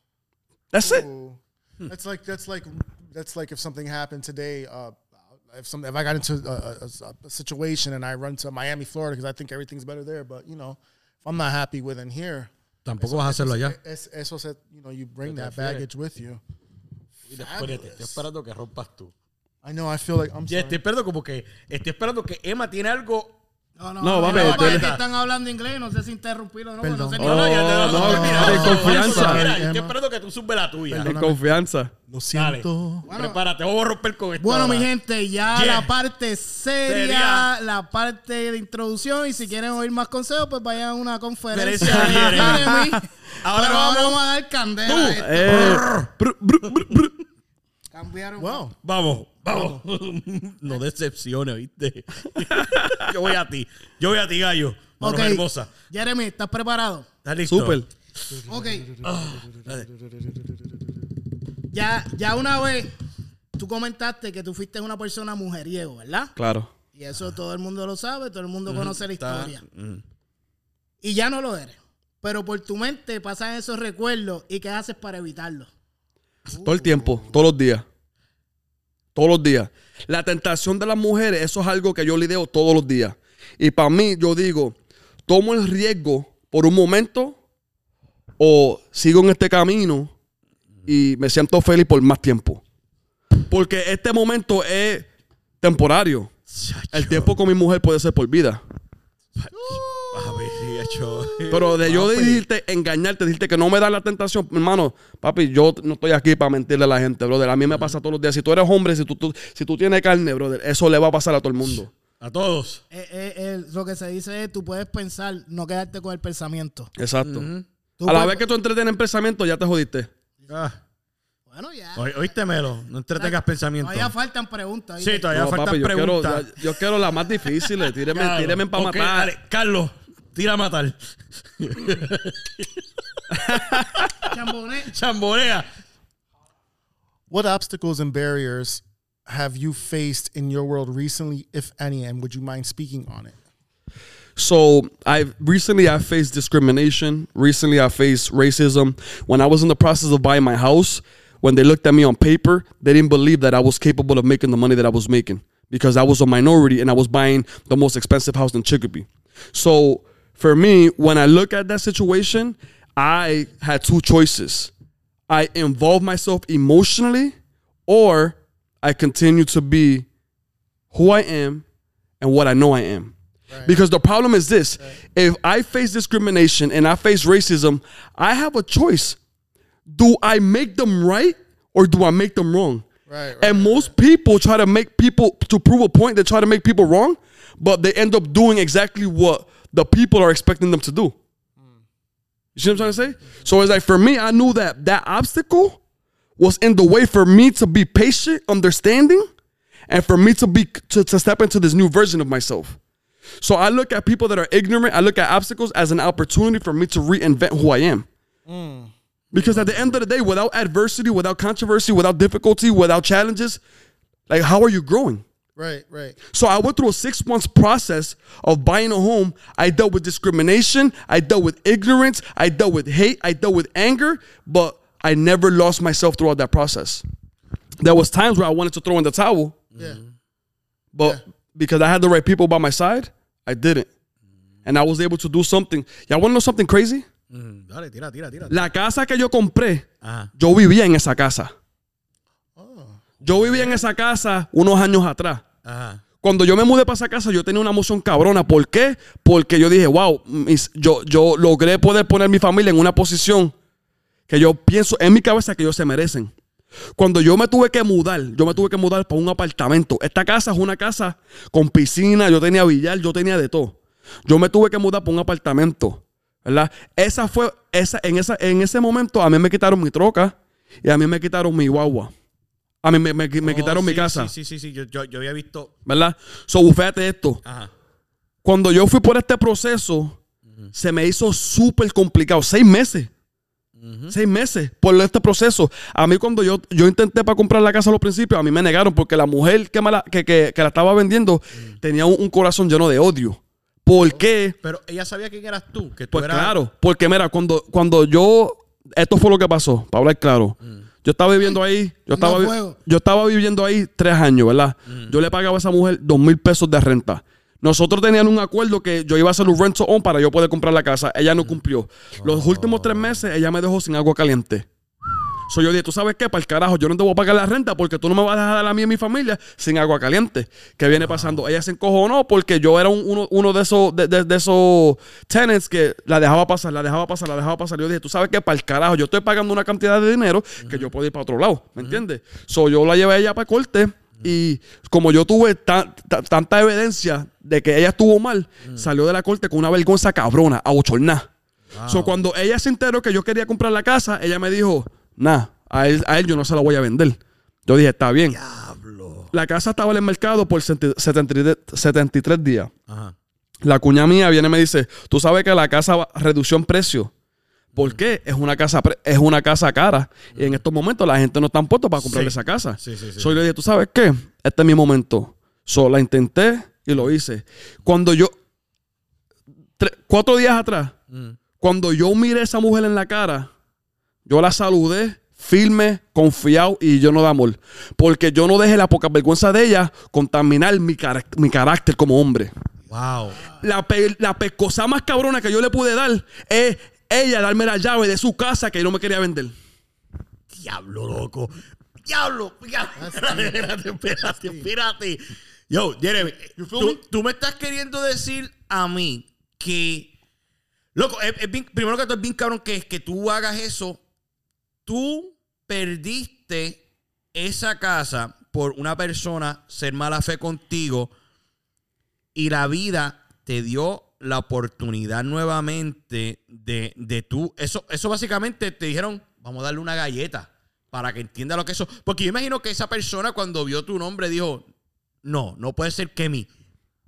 That's it. Ooh. That's like that's like that's like if something happened today. Uh, if some if I got into a, a- a situation and I run to Miami, Florida, because I think everything's better there. But you know, if I'm not happy within here, Tampoco vas a hacerlo allá. es, eso said, you know, you bring that baggage with you. Espérate, estoy esperando que rompas tú. I know. I feel like I'm Ya sorry. estoy esperando como que estoy esperando que Emma tiene algo No, no, No, no, papi, no, que están hablando inglés, no sé si interrumpirlo o no, no sé ni Oh, hablar. no, no, mira, en confianza. Mira, yo estoy esperando que tú subes la tuya. En confianza. Lo siento. Prepárate, vamos a romper con esto. Bueno, ahora. mi gente, ya Yeah. la parte seria, Seria. la parte de introducción. Y si quieren oír más consejos, pues vayan a una conferencia. [laughs] Ahora Pero vamos- vamos a dar candela. a esto. Eh, Cambiaron. Wow. Vamos, vamos. [laughs] No decepciones, ¿viste? [laughs] Yo voy a ti. Yo voy a ti, gallo. Manos Ok. hermosa. Jeremy, ¿estás preparado? ¿Estás listo? Súper. Ok. Ya, ya una vez tú comentaste que tú fuiste una persona mujeriego, ¿verdad? Claro. Y eso todo el mundo lo sabe, todo el mundo conoce la Está- historia. Mm. Y ya no lo eres. Pero por tu mente pasan esos recuerdos y ¿qué haces para evitarlo? Todo el tiempo, todos los días. Todos los días. La tentación de las mujeres, eso es algo que yo lidio todos los días. Y para mí, yo digo, tomo el riesgo por un momento o sigo en este camino y me siento feliz por más tiempo. Porque este momento es temporario. El tiempo con mi mujer puede ser por vida. [laughs] Pero de yo decirte, engañarte, decirte que no me da la tentación, hermano, papi, yo no estoy aquí para mentirle a la gente, brother. A mí me pasa todos los días. Si tú eres hombre, si tú, tú- si tú tienes carne, brother, eso le va a pasar a todo el mundo. A todos. Eh, eh, eh, lo que se dice es tú puedes pensar, no quedarte con el pensamiento. Exacto. A la puedes- vez que tú entretienes en pensamiento, ya te jodiste. Ah, Bueno, ya. oíste, Melo. No entretengas pensamientos. Todavía faltan preguntas. Sí, todavía No, faltan papi, yo quiero, preguntas. yo quiero las más difíciles. Tíreme, Claro. tíreme para matar. dale, Carlos, tira a matar. Chamboné. Chamborea. What obstacles and barriers have you faced in your world recently, if any, and would you mind speaking on it? So I recently I faced discrimination. Recently I faced racism. When I was in the process of buying my house, when they looked at me on paper, they didn't believe that I was capable of making the money that I was making because I was a minority and I was buying the most expensive house in Chicopee. So for me, when I look at that situation, I had two choices. I involve myself emotionally or I continue to be who I am and what I know I am. Because the problem is this if I face discrimination and I face racism, I have a choice. Do I make them right or do I make them wrong? Right, right, and most people try to make people, to prove a point, they try to make people wrong, but they end up doing exactly what the people are expecting them to do. You see what I'm trying to say? So it's like for me, I knew that that obstacle was in the way for me to be patient, understanding, and for me to be to, to step into this new version of myself. So I look at people that are ignorant, I look at obstacles as an opportunity for me to reinvent who I am. Because at the end of the day, without adversity, without controversy, without difficulty, without challenges, like how are you growing? Right, right. So I went through a six months process of buying a home. I dealt with discrimination. I dealt with ignorance. I dealt with hate. I dealt with anger, but I never lost myself throughout that process. There was times where I wanted to throw in the towel, Yeah. but because I had the right people by my side, I didn't. And I was able to do something. Y'all want to know something crazy? Mm, Dale, tira, tira, tira. La casa que yo compré, Ajá. yo vivía en esa casa. Oh. Yo vivía en esa casa unos años atrás. Cuando yo me mudé para esa casa, yo tenía una emoción cabrona. ¿Por qué? Porque yo dije, wow, yo, yo logré poder poner mi familia en una posición que yo pienso en mi cabeza que ellos se merecen. Cuando yo me tuve que mudar, yo me tuve que mudar para un apartamento. Esta casa es una casa con piscina, yo tenía billar, yo tenía de todo. Yo me tuve que mudar para un apartamento, ¿verdad? Esa fue, esa, en, esa, en ese momento a mí me quitaron mi troca y a mí me quitaron mi guagua. A mí me, me- me Oh, quitaron mi casa, Sí, sí, sí. sí. Yo, yo, yo había visto. ¿verdad? So, bufete esto. Ajá. Cuando yo fui por este proceso, se me hizo súper complicado. Seis meses. Seis meses por este proceso. A mí cuando yo, yo intenté para comprar la casa a los principios, a mí me negaron porque la mujer que, me la, que, que- que la estaba vendiendo tenía un, un corazón lleno de odio. ¿Por qué? Pero ella sabía quién eras tú. Que tú Pues eras. claro, porque mira, cuando, cuando yo, esto fue lo que pasó, para hablar claro. Yo estaba viviendo ahí, yo estaba, yo estaba viviendo ahí tres años, ¿verdad? Yo le pagaba a esa mujer dos mil pesos de renta. Nosotros teníamos un acuerdo que yo iba a hacer un rent own para yo poder comprar la casa. Ella no cumplió. Los últimos tres meses ella me dejó sin agua caliente. So yo dije, ¿tú sabes qué? Para el carajo, yo no te voy a pagar la renta porque tú no me vas a dejar a mí y a mi familia sin agua caliente. ¿Qué viene pasando? Ella se encojonó porque yo era un- uno, uno de esos de, de- de esos tenants que la dejaba pasar, la dejaba pasar, la dejaba pasar. Yo dije, ¿tú sabes qué? Para el carajo, yo estoy pagando una cantidad de dinero que yo puedo ir para otro lado, ¿me entiendes? So yo la llevé a ella para corte y como yo tuve ta- ta- tanta evidencia de que ella estuvo mal, salió de la corte con una vergüenza cabrona, a bochornar. So, cuando ella se enteró que yo quería comprar la casa, ella me dijo, nah, a él, a él yo no se la voy a vender. Yo dije, está bien. La casa estaba en el mercado por 73 73 días. Ajá. La cuña mía viene y me dice, tú sabes que la casa va- redució en precio. ¿Por qué? Es una casa, es una casa cara. Y en estos momentos la gente no está puesto para comprar Sí. esa casa. Sí, sí, sí. So, yo le dije, ¿tú sabes qué? Este es mi momento. So, la intenté y lo hice. Cuando yo, cuatro días atrás, Mm. cuando yo miré a esa mujer en la cara, yo la saludé firme, confiado y yo no de amor. Porque yo no dejé la poca vergüenza de ella contaminar mi, carac- mi carácter como hombre. Wow. La, pe- la pescosa más cabrona que yo le pude dar es ella darme la llave de su casa que yo no me quería vender. Diablo, loco. Diablo. diablo. Espérate, espérate, espérate. Yo, Jeremy, tú, tú me estás queriendo decir a mí que. Loco, es, es bien- primero que todo es bien cabrón que, que tú hagas eso. Tú perdiste esa casa por una persona ser mala fe contigo y la vida te dio la oportunidad nuevamente de, de tú. Eso, eso básicamente te dijeron, vamos a darle una galleta para que entienda lo que eso. Porque yo imagino que esa persona cuando vio tu nombre dijo, no, no puede ser que mi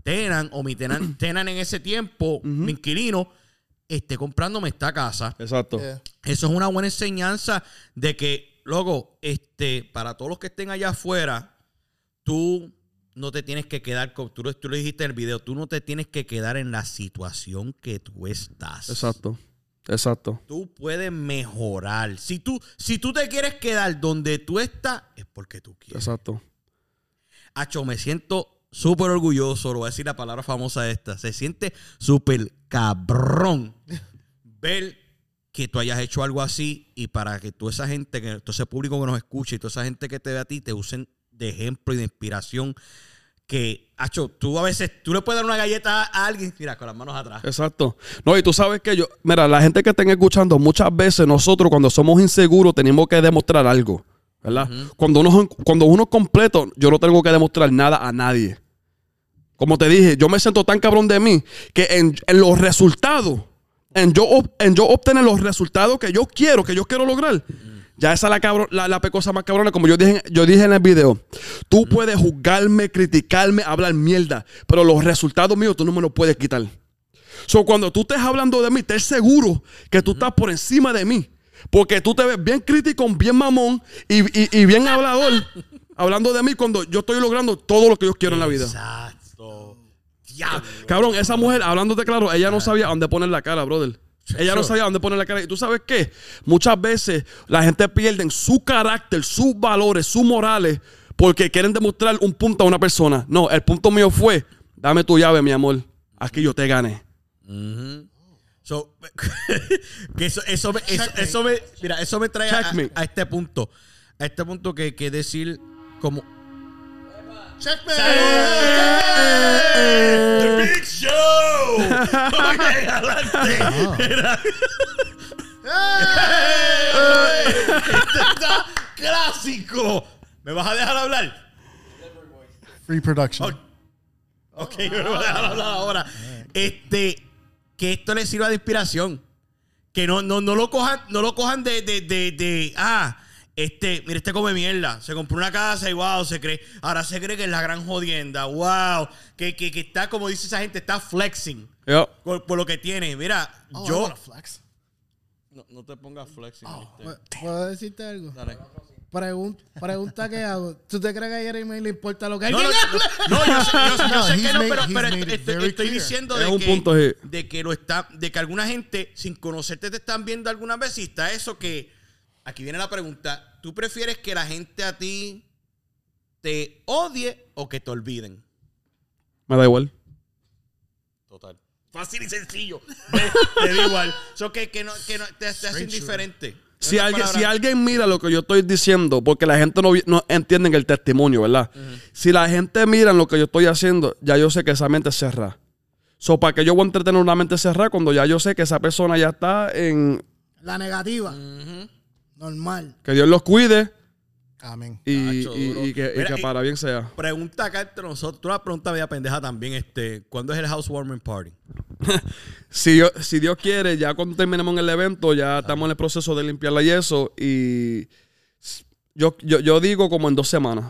tenan o mi tenan, tenan en ese tiempo, mi inquilino, esté comprándome esta casa. Exacto. Yeah. Eso es una buena enseñanza de que, luego, este, para todos los que estén allá afuera, tú no te tienes que quedar, con, tú, lo- tú lo dijiste en el video, tú no te tienes que quedar en la situación que tú estás. Exacto. Exacto. Tú puedes mejorar. Si tú, si tú te quieres quedar donde tú estás, es porque tú quieres. Exacto. Acho, me siento súper orgulloso, lo voy a decir la palabra famosa esta. Se siente súper cabrón [laughs] ver que tú hayas hecho algo así y para que toda esa gente, que todo ese público que nos escucha y toda esa gente que te ve a ti, te usen de ejemplo y de inspiración. Que, Acho, tú a veces, tú le puedes dar una galleta a alguien, mira, con las manos atrás. Exacto. No, y tú sabes que yo, mira, la gente que estén escuchando, muchas veces nosotros cuando somos inseguros tenemos que demostrar algo, ¿verdad? cuando, uno, cuando uno es completo, yo no tengo que demostrar nada a nadie. Como te dije, yo me siento tan cabrón de mí que en, en los resultados, en yo, en yo obtener los resultados que yo quiero, que yo quiero lograr, ya esa es la, cabro- la, la pecosa más cabrona, como yo dije, yo dije en el video. Tú puedes juzgarme, criticarme, hablar mierda, pero los resultados míos tú no me los puedes quitar. So, cuando tú estés hablando de mí, estés seguro que tú estás por encima de mí. Porque tú te ves bien crítico, bien mamón y, y- y bien hablador, [laughs] hablando de mí cuando yo estoy logrando todo lo que yo quiero en la vida. Diablo. Cabrón, esa mujer, hablándote claro, ella no sabía dónde poner la cara, brother. Ella no sabía dónde poner la cara. Y tú sabes qué? Muchas veces la gente pierde su carácter, sus valores, sus morales, porque quieren demostrar un punto a una persona. No, el punto mío fue, dame tu llave, mi amor. Aquí yo te gané. So, [laughs] que eso, eso, me, eso, eso me, mira, eso me trae a, a este punto. A este punto que, que decir como... ¡The Big Show! [laughs] Ok, adelante. Este está [laughs] clásico. ¿Me vas a dejar hablar? Free production. Ok, me voy a dejar hablar ahora. Este, que esto les sirva de inspiración. Que no, no, no lo cojan, no lo cojan de, de, de, de, ah, este, mira, este come mierda. Se compró una casa y wow, se cree, ahora se cree que es la gran jodienda. Wow, que, que, que está, como dice esa gente, está flexing Yo, por, por lo que tiene. Mira, Oh, yo. flex. No, no te pongas flexing. ¿viste? ¿Puedo- ¿Puedo decirte algo? Dale. Pregun- pregunta que hago. ¿Tú te crees que a Jeremy le importa lo que No, alguien no, hable? no, yo sé, yo yo No, sé que no, made- pero, it estoy, diciendo Es de un que, punto, sí. de que lo está, de que alguna gente sin conocerte te están viendo alguna vez y está eso que aquí viene la pregunta, ¿tú prefieres que la gente a ti te odie o que te olviden? me da igual. Total. Fácil y sencillo. Te da igual. So que, que no, que no te, te hace indiferente. Si alguien, si alguien mira lo que yo estoy diciendo, porque la gente no, no entiende el testimonio, ¿verdad? Si la gente mira lo que yo estoy haciendo, ya yo sé que esa mente es cerrada. So, ¿para que yo voy a entretener una mente cerrada cuando ya yo sé que esa persona ya está en... La negativa. Normal. Que Dios los cuide Amén. y, que, y para bien sea. Pregunta acá entre nosotros. Tú una pregunta media pendeja también. Este, ¿Cuándo es el housewarming party? [laughs] Si, yo- si Dios quiere, ya cuando terminemos el evento, ya estamos en el proceso de limpiar la yeso y yo, yo, yo digo como en dos semanas.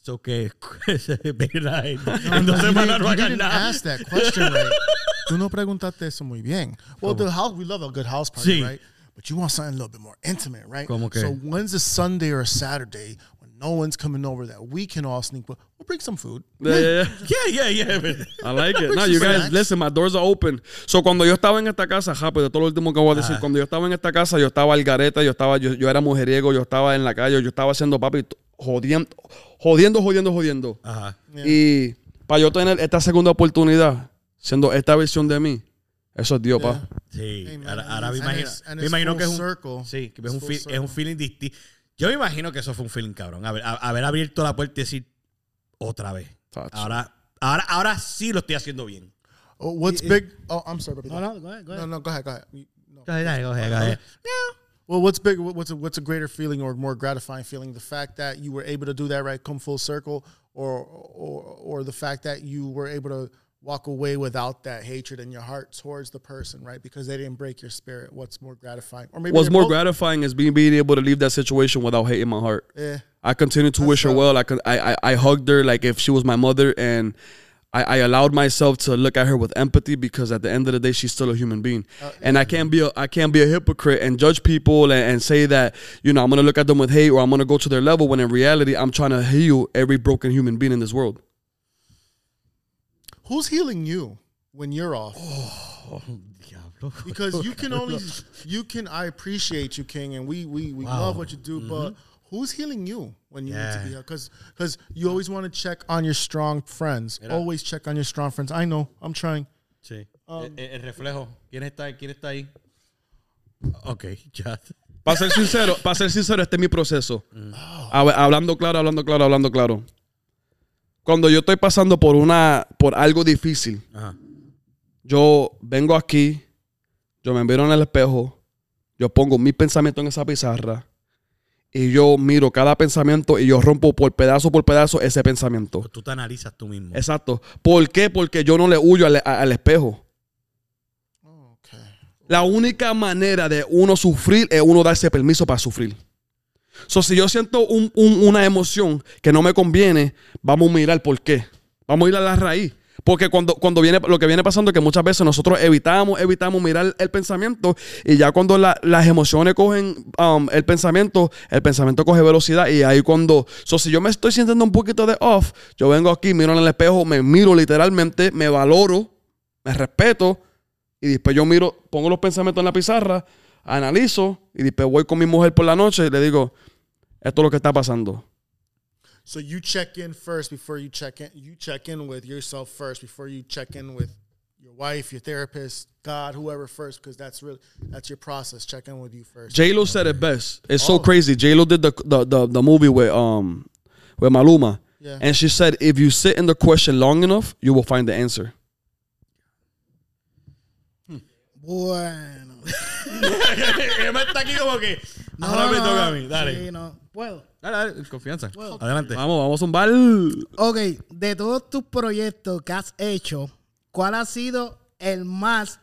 Eso que. [laughs] En dos semanas no didn't nada. ask that question right. [laughs] Tú no preguntaste eso muy bien. Well, the house, we love a good house party, Sí. right? But you want something a little bit more intimate, right? So when's a Sunday or a Saturday when no one's coming over that we can all sneak? We'll bring some food. Yeah, yeah, Yeah, [laughs] yeah. yeah, yeah. I like it. [laughs] No, you guys, listen, my doors are open. So, cuando yo estaba en esta casa, rápido, todo lo último que voy a decir, cuando yo estaba en esta casa, yo estaba al garete, yo estaba, yo, yo era mujeriego, yo estaba en la calle, yo estaba haciendo papi, jodiendo, jodiendo, jodiendo, jodiendo. Ajá. Y para yo tener esta segunda oportunidad, siendo esta versión de mí, eso es Dios, pa. Sí, Amen. ahora, ahora me And imagino, it's- and me imagino que es un, circle. sí, que es un, feel- es un feeling distinto. Yo me imagino que eso fue un feeling cabrón. Haber, a- haber abierto la puerta y decir otra vez. Ahora, ahora, ahora sí lo estoy haciendo bien. Oh, what's big? Oh, I'm sorry. No, no, go ahead, go no, ahead. no, go ahead, go ahead. No. Go ahead, go ahead, go ahead. Well, what's big? What's a, what's a greater feeling or more gratifying feeling? The fact that you were able to do that, right? Come full circle, or or or the fact that you were able to walk away without that hatred in your heart towards the person, right? Because they didn't break your spirit. What's more gratifying? Or maybe What's more both- gratifying is being, being able to leave that situation without hate in my heart. Yeah. I continued to wish her well. I, I, I, I hugged her like if she was my mother, and I, I allowed myself to look at her with empathy because at the end of the day, she's still a human being, uh, and I can't be a I can't be a hypocrite and judge people and, and say that you know I'm gonna look at them with hate or I'm gonna go to their level when in reality I'm trying to heal every broken human being in this world. Who's healing you when you're off? Diablo. Because you can only you can. I appreciate you, King, and we we we love what you do, but. Mm-hmm. Who's healing you when you need to be healed? Because because you always want to check on your strong friends. Always check on your strong friends. I know. I'm trying. Sí. Um, el, el reflejo. ¿Quién está, ¿Quién está ahí? Ok, ya. Para ser sincero, para ser sincero, este es mi proceso. Mm. Hab- Hablando claro, hablando claro, hablando claro. Cuando yo estoy pasando por una, por algo difícil, Ajá. yo vengo aquí, yo me miro en el espejo, yo pongo mi pensamiento en esa pizarra y yo miro cada pensamiento y yo rompo por pedazo por pedazo ese pensamiento. Pues tú te analizas tú mismo. Exacto. ¿Por qué? Porque yo no le huyo al, a- al espejo. Okay. La única manera de uno sufrir es uno darse permiso para sufrir. So, si yo siento un- un- una emoción que no me conviene, vamos a mirar por qué. Vamos a ir a la raíz. Porque cuando, cuando viene, lo que viene pasando es que muchas veces nosotros evitamos, evitamos mirar el pensamiento y ya cuando la- las emociones cogen um, el pensamiento, el pensamiento coge velocidad y ahí cuando, so, si yo me estoy sintiendo un poquito de off, yo vengo aquí, miro en el espejo, me miro literalmente, me valoro, me respeto y después yo miro, pongo los pensamientos en la pizarra, analizo y después voy con mi mujer por la noche y le digo, esto es lo que está pasando. So you check in first before you check in. You check in with yourself first before you check in with your wife, your therapist, God, whoever first, because that's really that's your process. Check in with you first. J Lo said it best. It's so Oh. crazy. J Lo did the, the the the movie with um with Maluma, Yeah. and she said if you sit in the question long enough, you will find the answer. Bueno. [laughs] Ahora me toca a mí. Dale. Sí, no. Puedo. Dale, dale, confianza. Adelante. Vamos, vamos a zumbar. Ok, de todos tus proyectos que has hecho, ¿cuál ha sido el más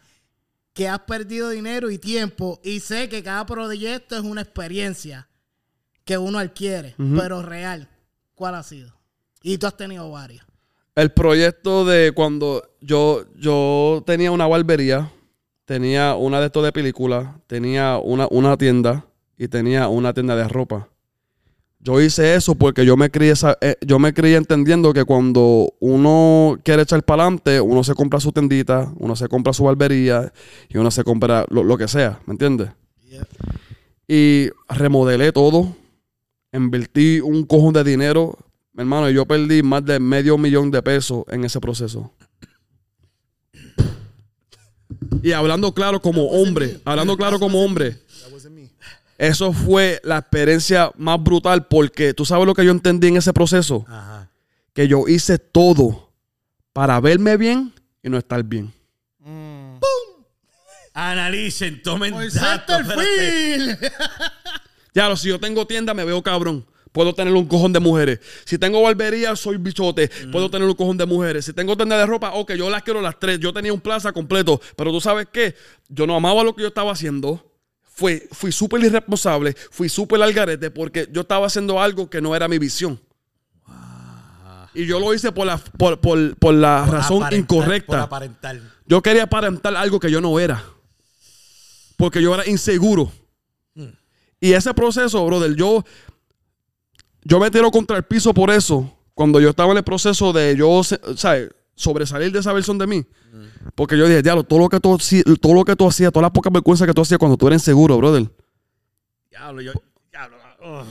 que has perdido dinero y tiempo? Y sé que cada proyecto es una experiencia que uno adquiere, pero real. ¿Cuál ha sido? Y tú has tenido varias. El proyecto de cuando yo, yo tenía una barbería, tenía una de estos de películas, tenía una, una tienda y tenía una tienda de ropa. Yo hice eso porque yo me crié, eh, yo me crié entendiendo que cuando uno quiere echar para adelante, uno se compra su tendita, uno se compra su barbería y uno se compra lo, lo que sea, ¿me entiendes? Y remodelé todo, invertí un cojón de dinero. Mi hermano, yo perdí más de medio millón de pesos en ese proceso. Y hablando claro como hombre, hablando claro como hombre. Eso fue la experiencia más brutal porque tú sabes lo que yo entendí en ese proceso. Ajá. Que yo hice todo para verme bien y no estar bien. Analicen, tomen datos. [laughs] Ya, lo, si yo tengo tienda, me veo cabrón. Puedo tener un cojón de mujeres. Si tengo barbería, soy bichote. Puedo tener un cojón de mujeres. Si tengo tienda de ropa, ok, yo las quiero las tres. Yo tenía un plaza completo. Pero tú sabes qué? Yo no amaba lo que yo estaba haciendo. Fui, fui súper irresponsable. Fui súper al garete porque yo estaba haciendo algo que no era mi visión. Y yo lo hice por la, por, por- por la razón Aparentar, incorrecta. aparentar. Yo quería aparentar algo que yo no era. Porque yo era inseguro. Y ese proceso, brother, yo, yo me tiro contra el piso por eso. Cuando yo estaba en el proceso de yo, ¿sabes? Sobresalir de esa versión de mí. Porque yo dije, diablo, todo lo que tú, todo lo que tú hacías, todas las pocas vergüenzas que tú hacías cuando tú eres inseguro, brother. Diablo, yo. Diablo, ugh.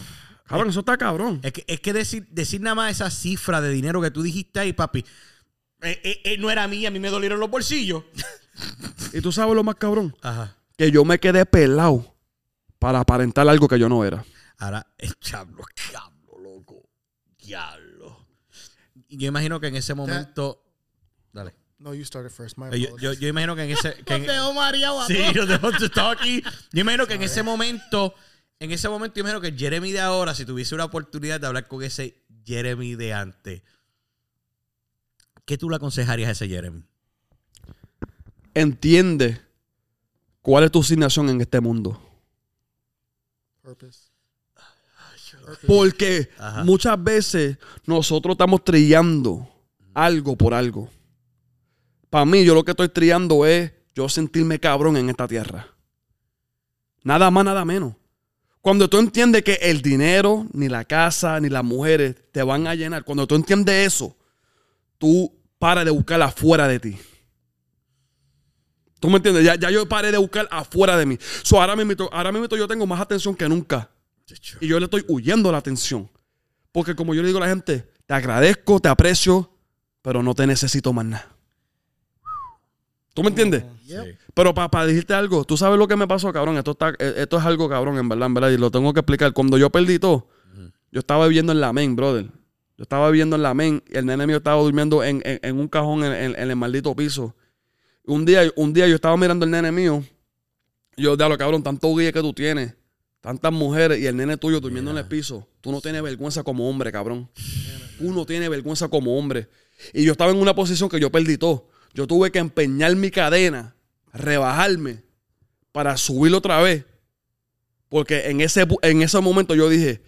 Cabrón, eso está cabrón. Es que, es que decir, decir nada más esa cifra de dinero que tú dijiste ahí, papi, eh, eh, eh, no era mía, a mí me dolieron los bolsillos. [laughs] Y tú sabes lo más cabrón. Ajá. Que yo me quedé pelado para aparentar algo que yo no era. Ahora, [laughs] diablo, diablo, loco. Diablo. Yo imagino que en ese momento. No, you started first. My Yo, yo, apologies. yo imagino que en ese. que en-. Sí, yo dejo aquí. Yo imagino que en ese momento, en ese momento, yo imagino que Jeremy de ahora, si tuviese una oportunidad de hablar con ese Jeremy de antes, ¿qué tú le aconsejarías a ese Jeremy? Entiende cuál es tu asignación en este mundo. Purpose. Porque Ajá. muchas veces nosotros estamos trillando algo por algo. Para mí, yo lo que estoy trillando es yo sentirme cabrón en esta tierra. Nada más, nada menos. Cuando tú entiendes que el dinero, ni la casa, ni las mujeres te van a llenar, cuando tú entiendes eso, tú paras de buscar afuera de ti. ¿Tú me entiendes? Ya, ya yo paré de buscar afuera de mí. So, ahora mismo, ahora mismo yo tengo más atención que nunca. Y yo le estoy huyendo la atención. Porque como yo le digo a la gente, te agradezco, te aprecio, pero no te necesito más nada. ¿Tú me entiendes? Yep. Pero para decirte algo, tú sabes lo que me pasó, cabrón. Esto, está, eh, esto es algo cabrón, en verdad, en verdad. Y lo tengo que explicar. Cuando yo perdí todo, yo estaba viviendo en la main, brother. Yo estaba viviendo en la main y el nene mío estaba durmiendo en, en- en un cajón en, en- en el maldito piso. Un día, un día yo estaba mirando al nene mío. y Yo, diablo, cabrón, tanto guía que tú tienes. Tantas mujeres y el nene tuyo durmiendo en el piso. Tú no tienes vergüenza como hombre, cabrón. Tú no tienes vergüenza como hombre. Y yo estaba en una posición que yo perdí todo. Yo tuve que empeñar mi cadena, rebajarme para subirlo otra vez. Porque en ese, en ese momento yo dije,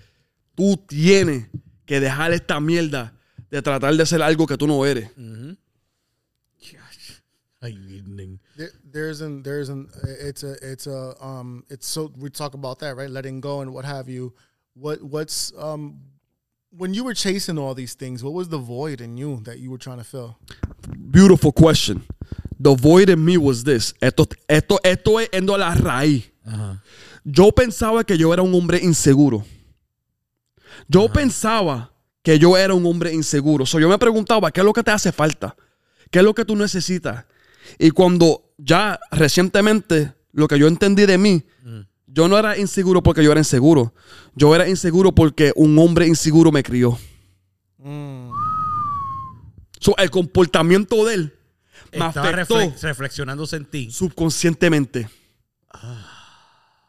tú tienes que dejar esta mierda de tratar de ser algo que tú no eres. Ay, virgen. There, there's an there's an it's a it's a um it's so we talk about that right letting go and what have you what what's um when you were chasing all these things what was the void in you that you were trying to fill Beautiful question. The void in me was this. Esto, esto, esto es yendo a la raíz. Yo pensaba que yo era un hombre inseguro. Yo pensaba que yo era un hombre inseguro. So, yo me preguntaba, ¿qué es lo que te hace falta? ¿Qué es lo que tú necesitas? Y cuando ya recientemente lo que yo entendí de mí, yo no era inseguro porque yo era inseguro. Yo era inseguro porque un hombre inseguro me crió. So, el comportamiento de él me Estaba afectó refle- reflexionándose en ti. subconscientemente.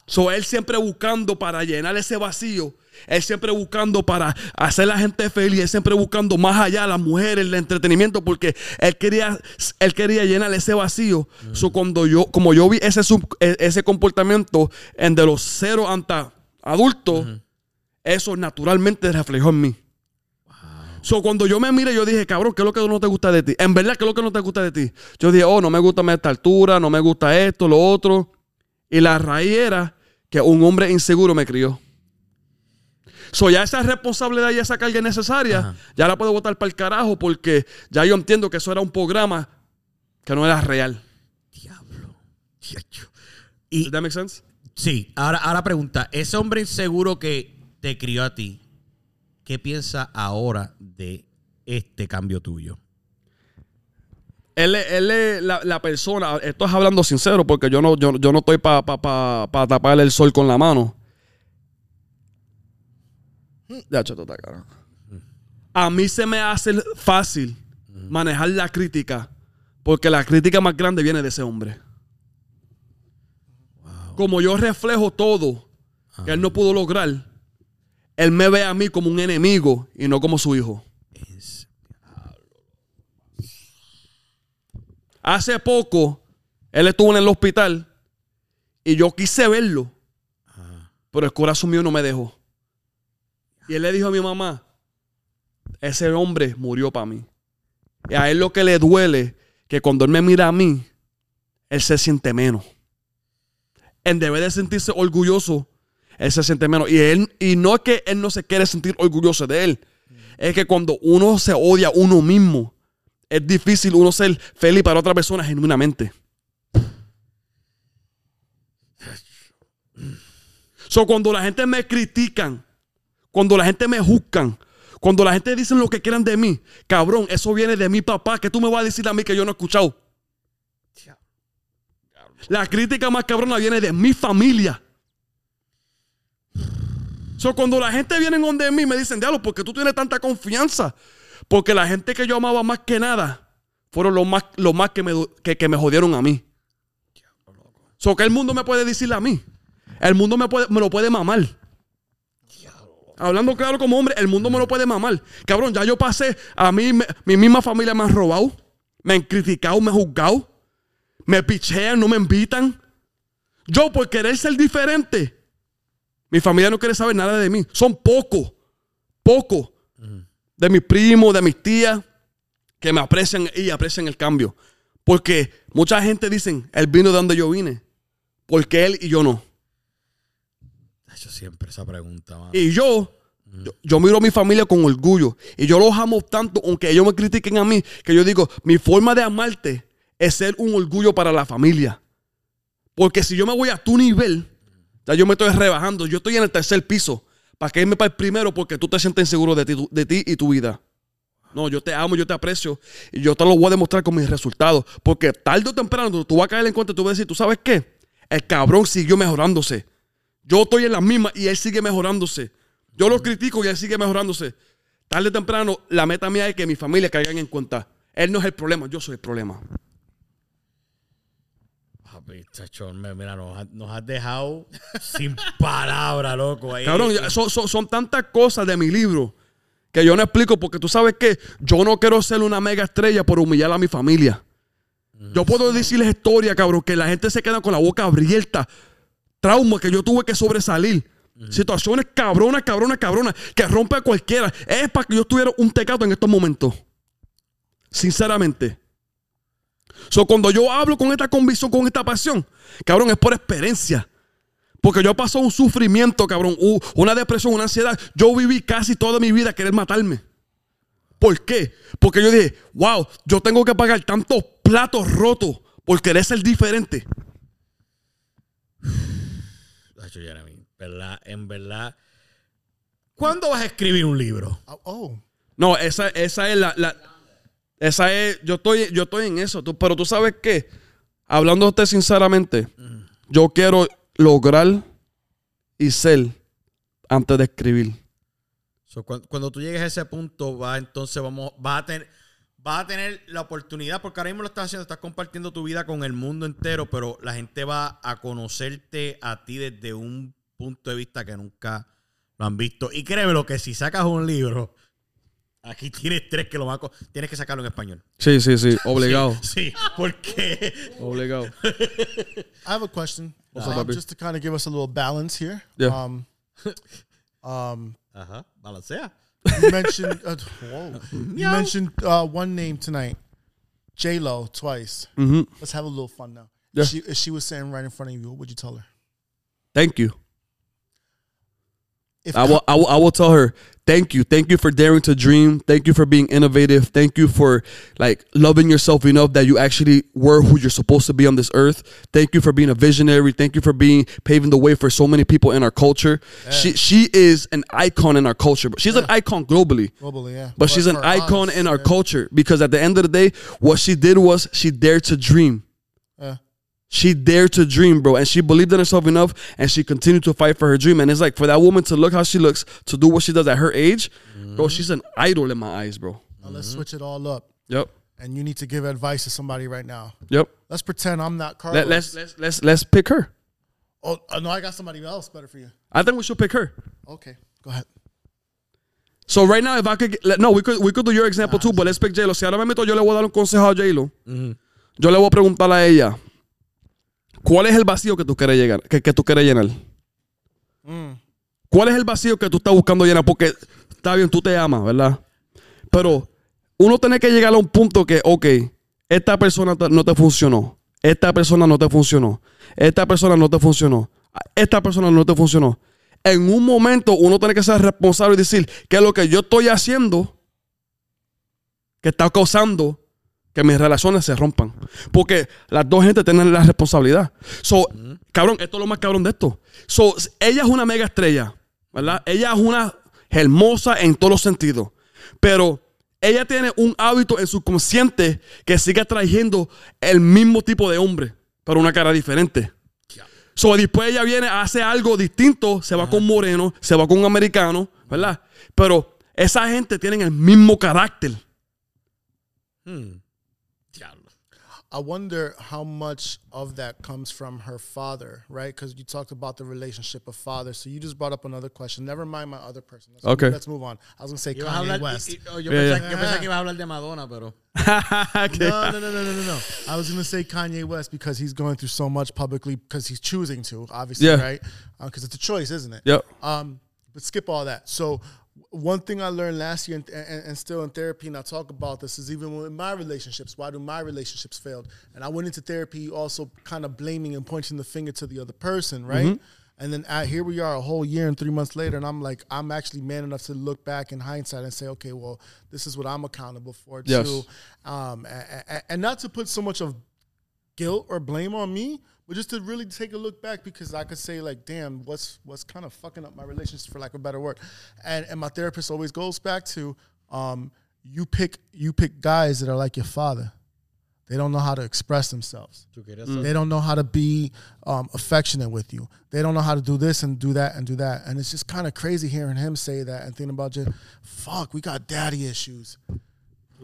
So, él siempre buscando para llenar ese vacío. Él siempre buscando para hacer a la gente feliz. Él siempre buscando más allá las mujeres, el entretenimiento, porque él quería, él quería llenar ese vacío. So, cuando yo, como yo vi ese, sub- e- ese comportamiento en de los cero hasta adultos, eso naturalmente reflejó en mí. So, cuando yo me mire, yo dije, cabrón, ¿qué es lo que no te gusta de ti? En verdad, ¿qué es lo que no te gusta de ti? Yo dije, oh, no me gusta esta altura, no me gusta esto, lo otro. Y la raíz era que un hombre inseguro me crió. So, ya esa responsabilidad y esa carga necesaria, Ajá. ya la puedo botar para el carajo porque ya yo entiendo que eso era un programa que no era real. Diablo. Does Y that make sense? sí, ahora, ahora pregunta, ese hombre inseguro que te crió a ti, ¿qué piensa ahora de este cambio tuyo? Él, es- él es la, la persona, esto es hablando sincero porque yo no, yo, yo no estoy para pa, pa- pa tapar el sol con la mano. Ya, chato, está caro. A mí se me hace fácil manejar la crítica porque la crítica más grande viene de ese hombre. Como yo reflejo todo que él no pudo lograr, él me ve a mí como un enemigo y no como su hijo. Hace poco, él estuvo en el hospital y yo quise verlo, pero el corazón mío no me dejó. Y él le dijo a mi mamá, ese hombre murió para mí. Y a él lo que le duele, que cuando él me mira a mí, él se siente menos. En vez de sentirse orgulloso, él se siente menos. Y, él, y no es que él no se quiere sentir orgulloso de él. Es que cuando uno se odia a uno mismo, es difícil uno ser feliz para otra persona genuinamente. So, cuando la gente me critican, cuando la gente me juzgan, cuando la gente dice lo que quieran de mí, cabrón, eso viene de mi papá, que tú me vas a decir a mí que yo no he escuchado. La crítica más cabrona viene de mi familia. So, cuando la gente viene donde mí me dicen, diablo, porque tú tienes tanta confianza. Porque la gente que yo amaba más que nada fueron los más, los más que, me, que, que me jodieron a mí. So, que el mundo me puede decir a mí. El mundo me, puede, me lo puede mamar. Hablando claro como hombre, el mundo me lo puede mamar. Cabrón, ya yo pasé, a mí, mi misma familia me han robado, me han criticado, me han juzgado, me pichean, no me invitan. Yo por querer ser diferente, mi familia no quiere saber nada de mí. Son pocos, pocos de mis primos, de mis tías, que me aprecian y aprecian el cambio. Porque mucha gente dicen, él vino de donde yo vine. Porque él y yo no. He hecho siempre esa pregunta. Y yo, yo, yo miro a mi familia con orgullo. Y yo los amo tanto, aunque ellos me critiquen a mí, que yo digo, mi forma de amarte es ser un orgullo para la familia. Porque si yo me voy a tu nivel, ya yo me estoy rebajando. Yo estoy en el tercer piso. ¿Para que irme para el primero? Porque tú te sientes inseguro de ti, de ti y tu vida. No, yo te amo, yo te aprecio. Y yo te lo voy a demostrar con mis resultados. Porque tarde o temprano tú vas a caer en cuenta y tú vas a decir, ¿tú sabes qué? El cabrón siguió mejorándose. Yo estoy en la misma y él sigue mejorándose. Yo lo critico y él sigue mejorándose. Tarde o temprano, la meta mía es que mi familia caigan en cuenta. Él no es el problema, yo soy el problema. Papi, chacho, me- mira, nos, ha- nos has dejado sin [laughs] palabra, loco. Ahí. Cabrón, son, son- son tantas cosas de mi libro que yo no explico porque tú sabes que yo no quiero ser una mega estrella por humillar a mi familia. Yo puedo decirles historias, cabrón, que la gente se queda con la boca abierta. Trauma que yo tuve que sobresalir. Situaciones cabronas, cabronas, cabronas, que rompe a cualquiera. Es para que yo estuviera un tecato en estos momentos. Sinceramente. So, cuando yo hablo con esta convicción, con esta pasión, cabrón, es por experiencia. Porque yo pasé un sufrimiento, cabrón, una depresión, una ansiedad. Yo viví casi toda mi vida querer matarme. ¿Por qué? Porque yo dije, wow, yo tengo que pagar tantos platos rotos por querer ser diferente. Chacho, Jeremy, ¿verdad? En verdad. ¿Cuándo vas a escribir un libro? Oh, oh. No, esa, esa es la, la- Esa es. Yo estoy, yo estoy en eso. tú- pero tú sabes qué. Hablándote sinceramente, yo quiero lograr y ser antes de escribir. So, cuando, cuando tú llegues a ese punto, va entonces vamos, va a tener, va a tener la oportunidad, porque ahora mismo lo estás haciendo, estás compartiendo tu vida con el mundo entero, pero la gente va a conocerte a ti desde un punto de vista que nunca lo han visto. Y créeme lo que si sacas un libro, aquí tienes tres que lo van a tienes que sacarlo en español. Sí, sí, sí. [laughs] Obligado. Sí, porque Obligado. I have a question. What's up, Um, just to kind of give us a little balance here. Yeah. Um, [laughs] um, ajá, balancea. You mentioned uh, whoa. You mentioned uh, one name tonight, J Lo, twice. Mhm. Let's have a little fun now. Yeah. She, if she was sitting right in front of you, what would you tell her? Thank you. If I will, I will, I will tell her, thank you. Thank you for daring to dream. Thank you for being innovative. Thank you for like loving yourself enough that you actually were who you're supposed to be on this earth. Thank you for being a visionary. Thank you for being paving the way for so many people in our culture. She she is an icon in our culture. But she's an icon globally. globally, yeah, But she's an icon us, in our yeah. culture because at the end of the day, what she did was she dared to dream. She dared to dream, bro, and she believed in herself enough, and she continued to fight for her dream. And it's like for that woman to look how she looks, to do what she does at her age, bro, she's an idol in my eyes, bro. Now let's switch it all up. Yep, And you need to give advice to somebody right now. yep. Let's pretend I'm not Carlos. Let, let's let's let's let's pick her. Oh, uh, no, I got somebody else better for you. I think we should pick her. Okay, go ahead. So right now, if I could, get- no, we could we could do your example too, but let's pick J-Lo. Si ahora me meto, yo le voy a dar un consejo a J-Lo. Yo le voy a preguntar a ella, ¿cuál es el vacío que tú quieres llegar, que, que tú quieres llenar? ¿Cuál es el vacío que tú estás buscando llenar? Porque está bien, tú te amas, ¿verdad? Pero uno tiene que llegar a un punto que, ok, esta persona no te funcionó, esta persona no te funcionó, esta persona no te funcionó, esta persona no te funcionó. En un momento uno tiene que ser responsable y decir que lo que yo estoy haciendo que está causando que mis relaciones se rompan. Porque las dos gente tienen la responsabilidad. So, cabrón, esto es lo más cabrón de esto. So, ella es una mega estrella, ¿verdad? Ella es una hermosa en todos los sentidos. Pero ella tiene un hábito en su consciente que sigue atrayendo el mismo tipo de hombre, pero una cara diferente. So, después ella viene, hace algo distinto, se va con moreno, se va con un americano, ¿verdad? Pero esa gente tiene el mismo carácter. Diablo. I wonder how much of that comes from her father, right? Because you talked about the relationship of father. So you just brought up another question. Never mind my other person. Let's Okay. let's move on. I was gonna say Ibas Kanye hablar, West. y- y- oh, yo, Yeah, pensaba, yeah. yo pensaba que ibas a hablar de Madonna, pero. [laughs] No, no, no, no, no, no, no. I was gonna say Kanye West because he's going through so much publicly because he's choosing to, obviously, Yeah. right? Because it's a choice, isn't it? Yep. Um, but skip all that. So one thing I learned last year and, and, and still in therapy, and I talk about this, is even with my relationships, why do my relationships failed? And I went into therapy also kind of blaming and pointing the finger to the other person, right? And then here we are a whole year and three months later, and I'm like, I'm actually man enough to look back in hindsight and say, okay, well, this is what I'm accountable for Yes. too. Um, a- a- and not to put so much of guilt or blame on me, but just to really take a look back because I could say like, damn, what's what's kind of fucking up my relationship for lack of a better word. And and my therapist always goes back to um, you pick you pick guys that are like your father. They don't know how to express themselves. Tú querías They don't know how to be um, affectionate with you. They don't know how to do this and do that and do that. And it's just kind of crazy hearing him say that and thinking about just, fuck, we got daddy issues.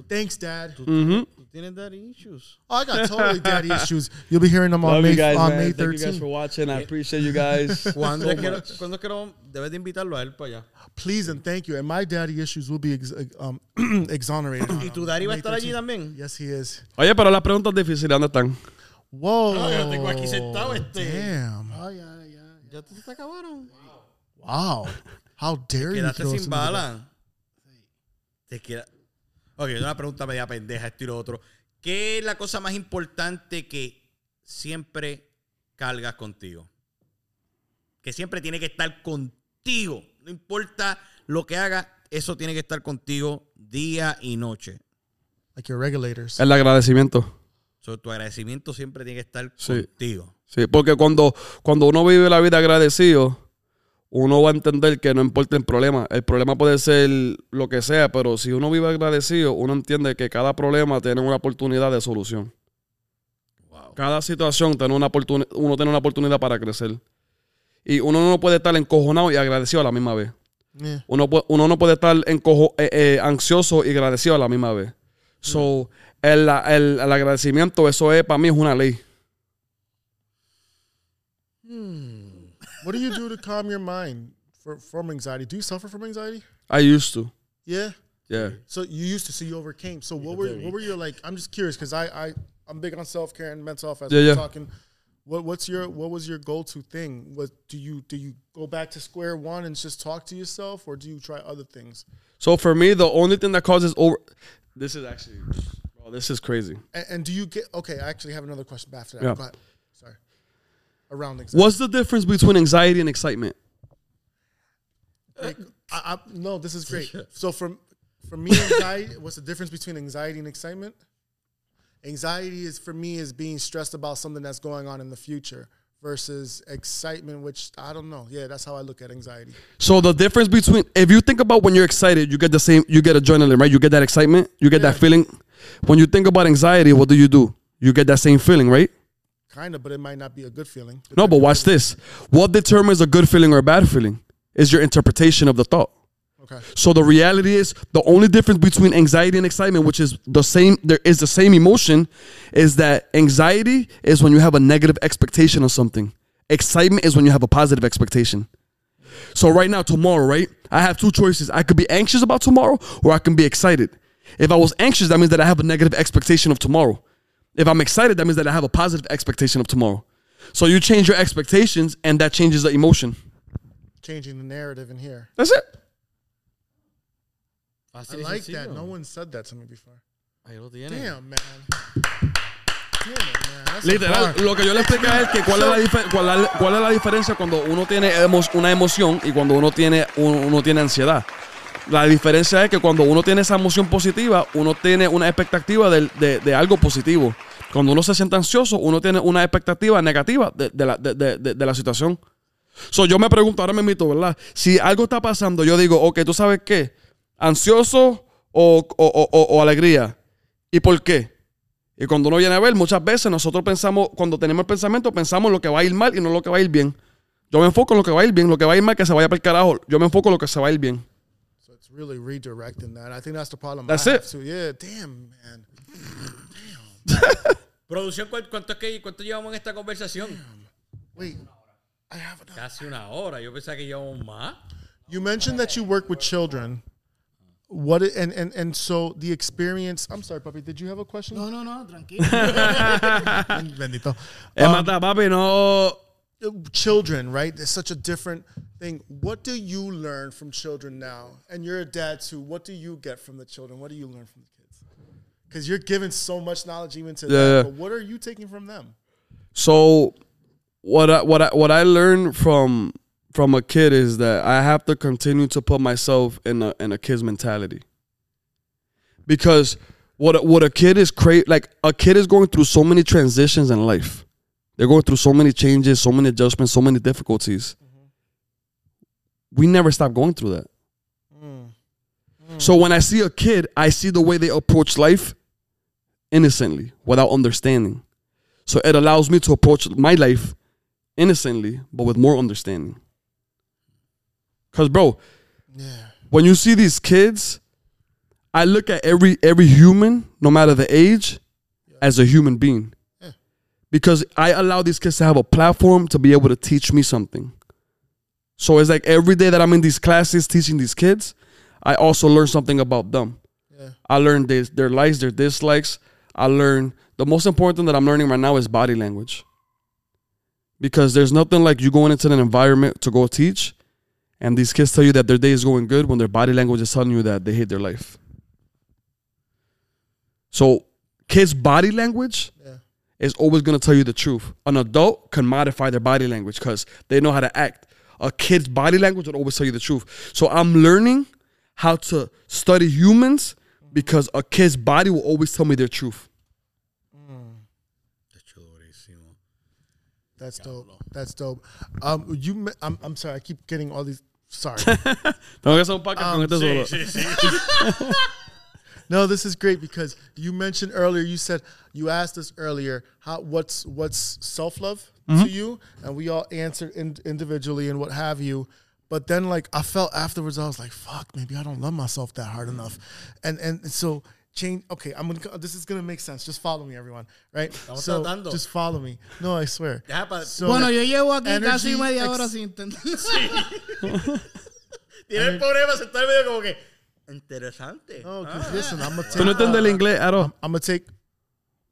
Thanks, Dad. Tú tienes daddy issues. Oh, I got totally daddy issues. [laughs] You'll be hearing them on Love May you guys, on man. May Thank you guys 13th. for watching. I appreciate you guys. [laughs] ¿Cuándo, so es much. ¿Cuándo es debes de invitarlo a él para allá? Please and thank you. And my daddy issues will be ex- um, [clears throat] exonerated. ¿Y tu daddy va a May estar allí también? Yes, he is. Oye, pero las preguntas difíciles, ¿dónde están? Whoa. No, yo lo tengo aquí sentado, este. Damn. ¿Ya te, te acabaron? Wow. How dare you? Quedaste throw sin some of that. bala. Te queda... Ok, una pregunta media pendeja, esto y lo otro. ¿Qué es la cosa más importante que siempre cargas contigo? Que siempre tiene que estar contigo. No importa lo que hagas, eso tiene que estar contigo día y noche. Like your regulators. El agradecimiento. So, tu agradecimiento siempre tiene que estar Sí. contigo. Sí, porque cuando, cuando uno vive la vida agradecido, uno va a entender que no importa el problema. El problema puede ser lo que sea, pero si uno vive agradecido, uno entiende que cada problema tiene una oportunidad de solución. Wow. Cada situación tiene una uno tiene una oportunidad para crecer. Y uno no puede estar encojonado y agradecido a la misma vez. Yeah. Uno, uno no puede estar encojo- eh, eh, ansioso y agradecido a la misma vez. So, el, el- el agradecimiento, eso es para mí es una ley. What do you do to calm your mind for, from anxiety? Do you suffer from anxiety? I used to. Yeah. Yeah. So you used to, so you overcame. So what were what were your like? I'm just curious because I I I'm big on self care and mental health. As Yeah, we're yeah. talking, what what's your what was your go to thing? What do you do you go back to square one and just talk to yourself, or do you try other things? So for me, the only thing that causes over this is actually, bro, this is crazy. And, and do you get okay? I actually have another question after that. Yeah. Go ahead. Sorry. Around anxiety. What's the difference between anxiety and excitement? Like, I, I, no, this is great. [laughs] So for for me, [laughs] anxiety. what's the difference between anxiety and excitement? Anxiety is for me is being stressed about something that's going on in the future versus excitement, which I don't know. Yeah, that's how I look at anxiety. So the difference between if you think about when you're excited, you get the same, you get adrenaline, right? You get that excitement, you get that feeling. When you think about anxiety, what do you do? You get that same feeling, right? Kind of, but it might not be a good feeling. No, but watch this. What determines a good feeling or a bad feeling is your interpretation of the thought. Okay. So the reality is the only difference between anxiety and excitement, which is the same, there is the same emotion, is that anxiety is when you have a negative expectation of something. Excitement is when you have a positive expectation. So right now, tomorrow, right? I have two choices. I could be anxious about tomorrow or I can be excited. If I was anxious, that means that I have a negative expectation of tomorrow. If I'm excited, that means that I have a positive expectation of tomorrow. So you change your expectations and that changes the emotion. Changing the narrative in here. That's it. I like that. No one said that to me before. Damn, man. Damn it, man. That's a Literal, bar. lo que yo le expliqué a él que cuál es, la dife- cuál, es- cuál es la diferencia cuando uno tiene emo- una emoción y cuando uno tiene, un- uno tiene ansiedad. La diferencia es que cuando uno tiene esa emoción positiva, uno tiene una expectativa del- de, de algo positivo. Cuando uno se siente ansioso, uno tiene una expectativa negativa de, de la, de- de- la situación. So, yo me pregunto, ahora me invito, ¿verdad? Si algo está pasando, yo digo, ok, ¿tú sabes qué? ¿Ansioso o, o- o- o- alegría? ¿Y por qué? Y cuando uno viene a ver, muchas veces nosotros pensamos, cuando tenemos el pensamiento, pensamos lo que va a ir mal y no lo que va a ir bien. Yo me enfoco en lo que va a ir bien, lo que va a ir mal, que se vaya para el carajo. Yo me enfoco en lo que se va a ir bien. So it's really redirecting that. I think that's the problem. That's I it. have too. Yeah, damn, man. Producción, ¿cuánto, es que, ¿cuánto llevamos en esta conversación? Wait, I have another. Casi una hora. Yo pensaba que llevamos más. You mentioned that you work with children. What i- and and and so the experience. I'm sorry, puppy. Did you have a question? No, no, no, tranquilo. [laughs] Bendito. Es Um, mata, papi, no. children, right? It's such a different thing. What do you learn from children now? And you're a dad too. What do you get from the children? What do you learn from the kids? Because you're giving so much knowledge even to Yeah, them. But what are you taking from them? So, what I, what I, what I learned from from a kid is that I have to continue to put myself in a in a kid's mentality. Because what a- what a kid is cra- like a kid is going through so many transitions in life. They're going through so many changes, so many adjustments, so many difficulties. We never stop going through that. Mm. Mm. So when I see a kid, I see the way they approach life innocently, without understanding. So it allows me to approach my life innocently, but with more understanding. Cause bro, Yeah. when you see these kids, I look at every every human, no matter the age, as a human being. Because I allow these kids to have a platform to be able to teach me something. So it's like every day that I'm in these classes teaching these kids, I also learn something about them. Yeah. I learn their, their likes, their dislikes. I learn the most important thing that I'm learning right now is body language. Because there's nothing like you going into an environment to go teach, and these kids tell you that their day is going good when their body language is telling you that they hate their life. So, kids' body language Yeah. is always going to tell you the truth. An adult can modify their body language because they know how to act. A kid's body language will always tell you the truth. So, I'm learning how to study humans because a kid's body will always tell me their truth. That's dope. That's dope. Um, you. me- I'm. I'm sorry. I keep getting all these. Sorry. [laughs] Tengo que un podcast con este solo. [laughs] No, this is great because you mentioned earlier. You said you asked us earlier how what's what's self love to you, and we all answered in, individually and what have you. But then, like I felt afterwards, I was like, "Fuck, maybe I don't love myself that hard enough," and and so change. Okay, I'm gonna. This is gonna make sense. Just follow me, everyone. Right? so tratando. just follow me. No, I swear. Ya, pa- So, Bueno, yo llevo aquí energy casi media hora ex- sin entender. [laughs] Tiene el problema de estar medio como que. Interesante. no, 'cause listen, I'm gonna Tú no entiendes el inglés, Aro. I'm gonna take.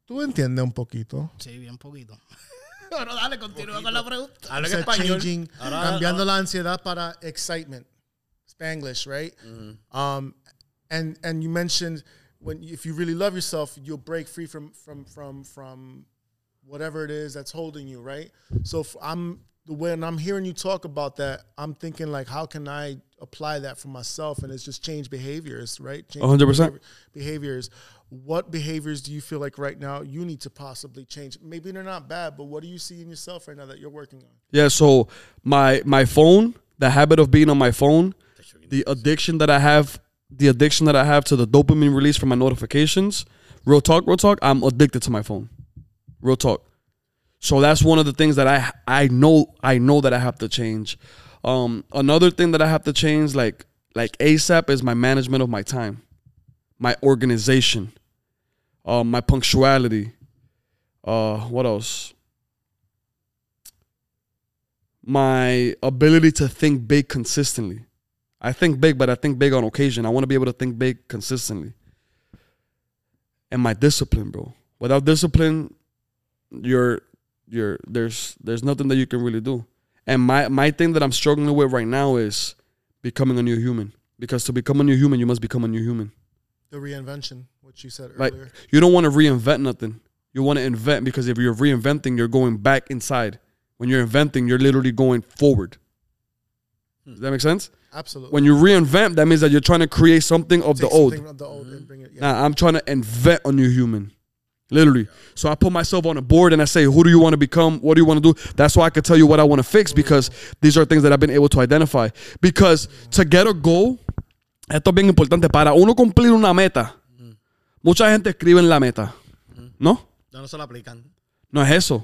Tú entiendes un poquito. Sí, bien poquito. [laughs] Pero dale, continúa con la pregunta. Habla en said español. changing, Ahora- cambiando la ansiedad para excitement. Spanglish, right? Um, and and you mentioned when if you really love yourself, you'll break free from from from from whatever it is that's holding you, right? So if I'm the when I'm hearing you talk about that, I'm thinking like, how can I apply that for myself? And it's just change behaviors, right? Change 100%. behavior- behaviors. What behaviors do you feel like right now you need to possibly change? Maybe they're not bad, but what do you see in yourself right now that you're working on? Yeah, so my my phone, the habit of being on my phone, the addiction that I have, the addiction that I have to the dopamine release from my notifications. Real talk, real talk. I'm addicted to my phone. Real talk. So that's one of the things that I I know I know that I have to change. Um, another thing that I have to change, like like ASAP, is my management of my time, my organization, uh, my punctuality. Uh, what else? My ability to think big consistently. I think big, but I think big on occasion. I want to be able to think big consistently. And my discipline, bro. Without discipline, you're you're there's there's nothing that you can really do. And my my thing that I'm struggling with right now is becoming a new human. Because to become a new human, you must become a new human. The reinvention, what you said Like earlier. you don't want to reinvent nothing. You want to invent because if you're reinventing, you're going back inside. When you're inventing, you're literally going forward. Does that make sense? Absolutely. When you reinvent, that means that you're trying to create something of Take the old. something of the old and bring it. Yeah. Nah, I'm trying to invent a new human. Literally. So I put myself on a board and I say, who do you want to become? What do you want to do? That's why I could tell you what I want to fix because these are things that I've been able to identify. Because to get a goal, esto es bien importante. Para uno cumplir una meta, mucha gente escribe en la meta. ¿No? Ya no se la aplican. No es eso.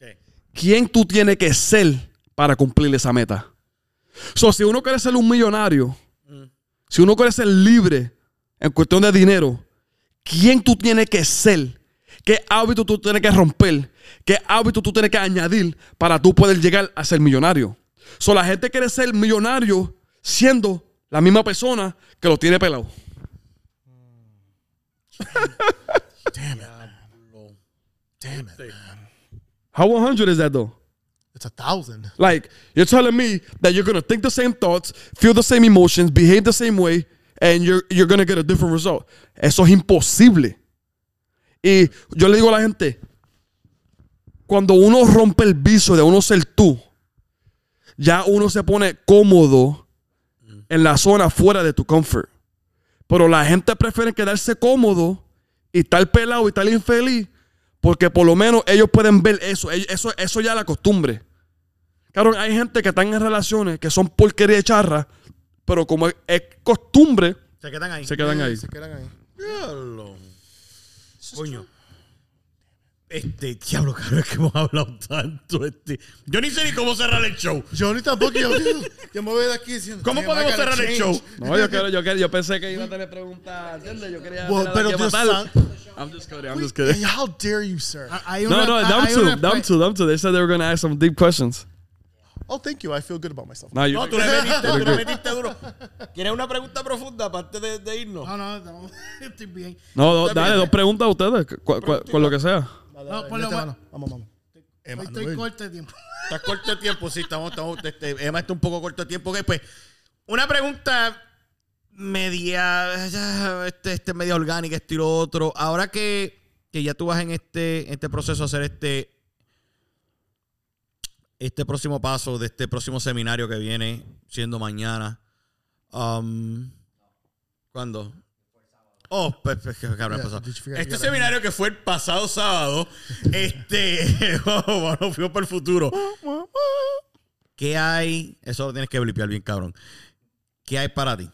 Ok. ¿Quién tú tienes que ser para cumplir esa meta? So, si uno quiere ser un millonario, si uno quiere ser libre en cuestión de dinero, ¿quién tú tienes que ser? ¿Qué hábito tú tienes que romper? ¿Qué hábito tú tienes que añadir para tú poder llegar a ser millonario? So, la gente quiere ser millonario siendo la misma persona que lo tiene pelado. Damn it, man. How 100 is that though? It's a thousand. Like, you're telling me that you're gonna think the same thoughts, feel the same emotions, behave the same way, and you're, you're gonna get a different result. Eso es imposible. Y yo le digo a la gente, cuando uno rompe el viso de uno ser tú, ya uno se pone cómodo en la zona fuera de tu comfort. Pero la gente prefiere quedarse cómodo y estar pelado y estar infeliz porque por lo menos ellos pueden ver eso. Eso, eso ya es la costumbre. Claro, hay gente que están en relaciones que son porquería de charra, pero como es, es costumbre, Se quedan ahí. se quedan ahí. Se quedan ahí. Diablo. Coño. Este, diablo, cabrón, es que hemos hablado tanto. Este. Yo ni sé ni cómo cerrar el show. Yo ni tampoco. Yo, yo me voy de aquí diciendo. ¿Cómo "Damn, I podemos cerrar el change." show? No, yo, quiero, yo, quiero- yo pensé que iba a tener preguntas, ¿entiendes? Yo quería Well, pero Dios santo. I'm just kidding, I'm just Hey, kidding. how dare you, sir? No, una- no, them hay two, una them two, them two. They said they were going to ask some deep questions. Oh, thank you. I feel good about myself. No, you No, tú le [laughs] metiste, tú le metiste duro. ¿Quieres una pregunta profunda aparte de, de irnos? No, no, no, [laughs] estoy bien. no, no, dale, dos preguntas a ustedes, cu- cu- con lo que sea. No, por lo menos. Vamos, vamos. Estoy corto de tiempo. Estás corto de tiempo, sí, estamos, estamos este, Emma está un poco corto de tiempo. Ok, pues, una pregunta media, [sighs] este, este, media orgánica, estilo otro. Ahora que, que ya tú vas en este, este proceso a hacer este, este próximo paso de este próximo seminario que viene siendo mañana. Um, ¿Cuándo? Oh, pues, pues, forget Este seminario que fue el pasado sábado, este, [laughs] oh, bueno, fuimos para el futuro. ¿Qué hay? Eso lo tienes que blipear bien, cabrón. ¿Qué hay para ti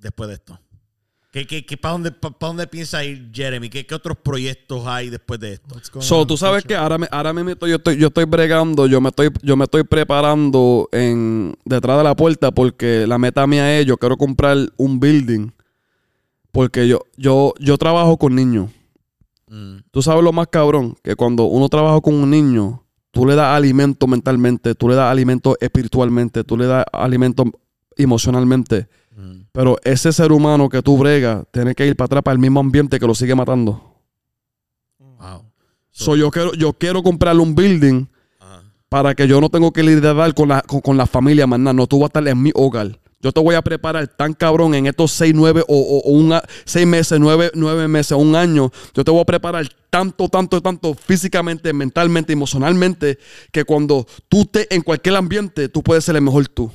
después de esto? ¿Qué, qué, qué, ¿Para dónde, pa- pa dónde piensa ir Jeremy? ¿Qué, ¿Qué otros proyectos hay después de esto? So, tú sabes que ahora, me- ahora mismo yo estoy, yo estoy bregando, yo me estoy, yo me estoy preparando en, detrás de la puerta porque la meta mía es, yo quiero comprar un building porque yo, yo, yo trabajo con niños. Mm, Tú sabes lo más cabrón, que cuando uno trabaja con un niño, tú le das alimento mentalmente, tú le das alimento espiritualmente, tú le das alimento emocionalmente. Mm. Pero ese ser humano que tú bregas tiene que ir para atrás para el mismo ambiente que lo sigue matando. Wow. So, yo, quiero, yo quiero comprarle un building Ajá. para que yo no tengo que lidiar con la, con, con la familia, más nada. No, tú vas a estar en mi hogar. Yo te voy a preparar tan cabrón en estos seis, nueve o, o- o un seis meses, nueve, nueve meses, un año. Yo te voy a preparar tanto, tanto, tanto físicamente, mentalmente, emocionalmente, que cuando tú estés en cualquier ambiente, tú puedes ser el mejor tú.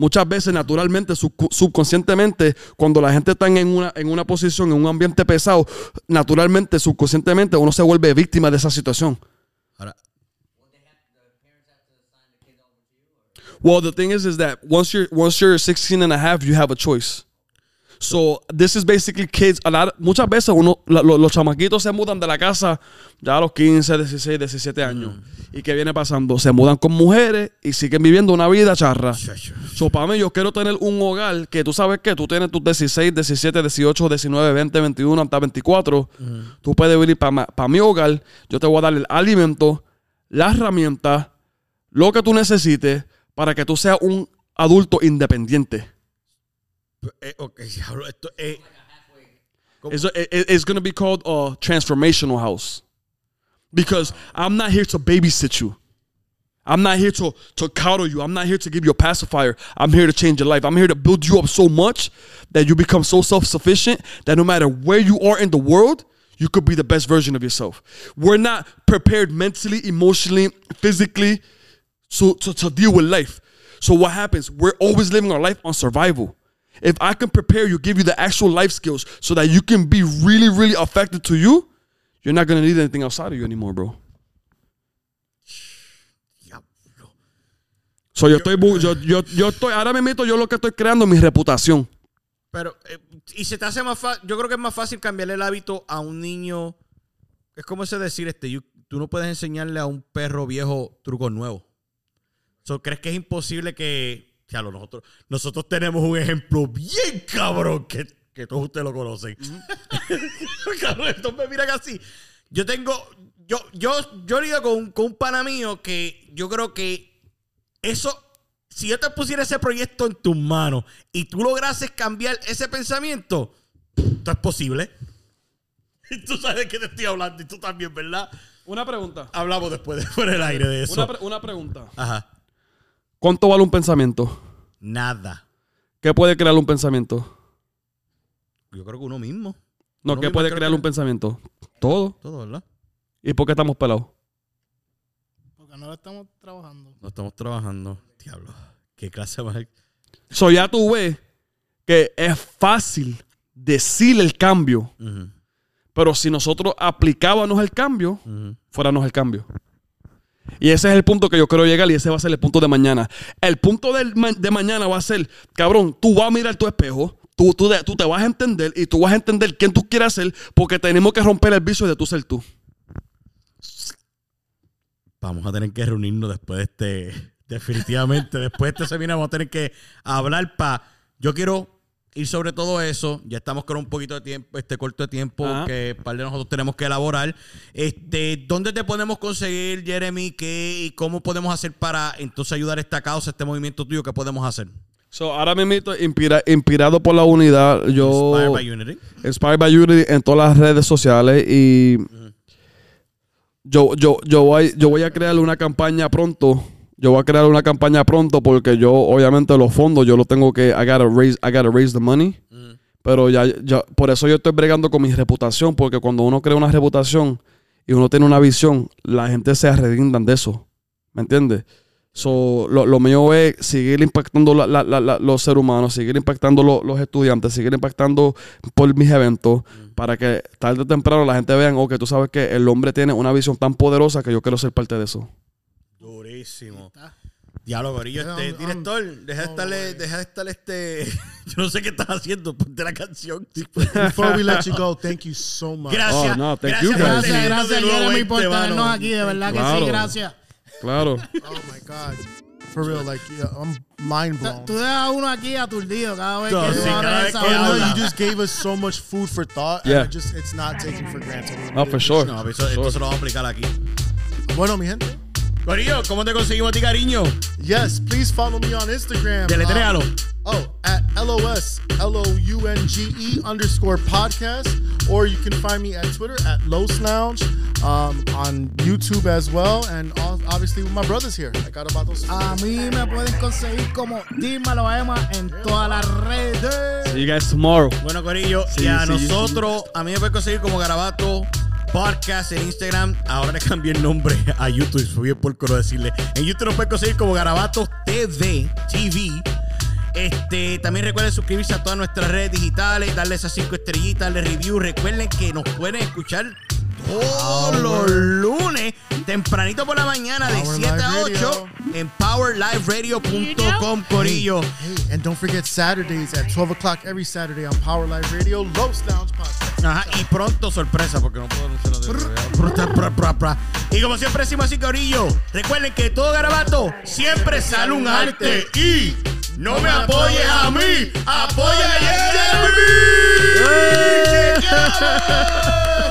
Muchas veces, naturalmente, subconscientemente, cuando la gente está en una, en una posición, en un ambiente pesado, naturalmente, subconscientemente, uno se vuelve víctima de esa situación. Ahora, Well, the thing is, is that once you're once you're 16 and a half, you have a choice. So, this is basically kids. A lot- muchas veces uno, la- lo- los chamaquitos se mudan de la casa ya a los 15, 16, 17 años. ¿Y qué viene pasando? Se mudan con mujeres y siguen viviendo una vida charra. So, para mí, yo quiero tener un hogar que tú sabes que tú tienes tus 16, 17, 18, 19, 20, 21, hasta 24. Tú puedes venir para mi hogar. Yo te voy a dar el alimento, las herramientas, lo que tú necesites para que tú seas un adulto independiente. Eh, ok, [laughs] esto, eh, It's, it- it's going to be called a transformational house. Because I'm not here to babysit you. I'm not here to, to coddle you. I'm not here to give you a pacifier. I'm here to change your life. I'm here to build you up so much that you become so self sufficient that no matter where you are in the world, you could be the best version of yourself. We're not prepared mentally, emotionally, physically so, to, to deal with life. So what happens? We're always living our life on survival. If I can prepare you, give you the actual life skills so that you can be really, really effective to you, you're not gonna need anything outside of you anymore, bro. diablo. So yo estoy, bu- yo, yo, yo estoy, ahora me meto yo lo que estoy creando mi reputación. Pero, eh, y se te hace más fácil, yo creo que es más fácil cambiarle el hábito a un niño. Es como ese decir, este, you- tú no puedes enseñarle a un perro viejo trucos nuevos. So, ¿Crees que es imposible que, diablo, nosotros, nosotros tenemos un ejemplo bien cabrón que, que todos ustedes lo conocen? [laughs] cabrón, estos me miran así. Yo tengo, yo, yo, yo lido con, un- con un pana mío que yo creo que eso, si yo te pusiera ese proyecto en tus manos y tú lograses cambiar ese pensamiento, esto es posible. [laughs] Y tú sabes de qué te estoy hablando y tú también, ¿verdad? Una pregunta. Hablamos después de [laughs] fuera del aire de eso. Una, pre- una pregunta. Ajá. ¿Cuánto vale un pensamiento? Nada. ¿Qué puede crear un pensamiento? Yo creo que uno mismo. No, Uno ¿qué mismo puede crear que- un pensamiento? Todo. Todo, ¿verdad? ¿Y por qué estamos pelados? Porque no lo estamos trabajando. No estamos trabajando. Diablo. ¿Qué clase más? So ya tú ves que es fácil decir el cambio, pero si nosotros aplicábamos el cambio, ujú. fuéramos el cambio. Y ese es el punto que yo quiero llegar y ese va a ser el punto de mañana. El punto ma- de mañana va a ser, cabrón, tú vas a mirar tu espejo, tú, tú, de- tú te vas a entender y tú vas a entender quién tú quieres ser porque tenemos que romper el vicio de tú ser tú. Vamos a tener que reunirnos después de este. Definitivamente, después de este seminario vamos a tener que hablar para. Yo quiero ir sobre todo eso. Ya estamos con un poquito de tiempo, este corto de tiempo Ajá. que par de nosotros tenemos que elaborar. Este, ¿dónde te podemos conseguir, Jeremy? ¿Qué y cómo podemos hacer para entonces ayudar a esta causa, este movimiento tuyo? ¿Qué podemos hacer? So, ahora mismo, inspira- inspirado por la unidad, yo... Inspired by Unity. Inspired by Unity en todas las redes sociales y yo, yo, yo, voy, yo voy a crear una campaña pronto. Yo voy a crear una campaña pronto porque yo, obviamente, los fondos yo los tengo que. I gotta raise, I gotta raise the money. Pero ya, ya, por eso yo estoy bregando con mi reputación, porque cuando uno crea una reputación y uno tiene una visión, la gente se arredindan de eso. ¿Me entiendes? So, lo, lo mío es seguir impactando la- la- los seres humanos, seguir impactando lo- los estudiantes, seguir impactando por mis eventos, para que tarde o temprano la gente vea, que tú sabes que el hombre tiene una visión tan poderosa que yo quiero ser parte de eso. Durísimo. Diablo, Gorillo, Yeah, este, I'm- director, I'm- deja de oh, estarle, deja de estarle este. [laughs] Yo no sé qué estás haciendo, ponte la canción. Before we let you go, thank you so much. Gracias. Oh, no, thank gracias you. Gracias, gracias, Jeremy, en por este, tenernos aquí. De verdad que Claro. sí, gracias. Claro. Oh my God. For real, like yeah, I'm mind blown. Tú dejas a uno aquí aturdido cada vez No, que sí, tú cada abres vez esa que Oh, habla. you just gave us so much food for thought. Yeah. And it just it's not taken for granted. Really for sure. No, eso, esto se lo vamos a aplicar aquí. Bueno, mi gente. Corillo, ¿cómo te conseguimos a ti, cariño? Yes, please follow me on Instagram. Deletréalo. Uh, oh, at LOS L O U N G E underscore podcast. Or you can find me at Twitter at Los Lounge, um, on YouTube as well, and obviously with my brothers here. I got about those. A mí me pueden conseguir como Dímelo Emma en todas las redes. See you guys tomorrow. Bueno, Corillo, Sí, y a sí, nosotros, a mí me pueden conseguir como Garabato Podcast en Instagram. Ahora le cambié el nombre a YouTube, fue bien por no decirle. En YouTube nos pueden conseguir como Garabato TV, TV. Este, también recuerden suscribirse a todas nuestras redes digitales, darle esas cinco estrellitas, darle review. Recuerden que nos pueden escuchar todos los lunes Tempranito por la mañana de Power 7 a Live 8 en powerliveradio.com, Corillo. Hey, and don't forget Saturdays at 12 o'clock every Saturday on Power Live Radio, Los Lounge Podcast. Ajá, y pronto sorpresa, porque no puedo anunciarlo. Y como siempre decimos así, Corillo, recuerden que todo garabato siempre sale un arte. Y no me apoyes a mí, apoya a Jeremy. ¡Chequeamos!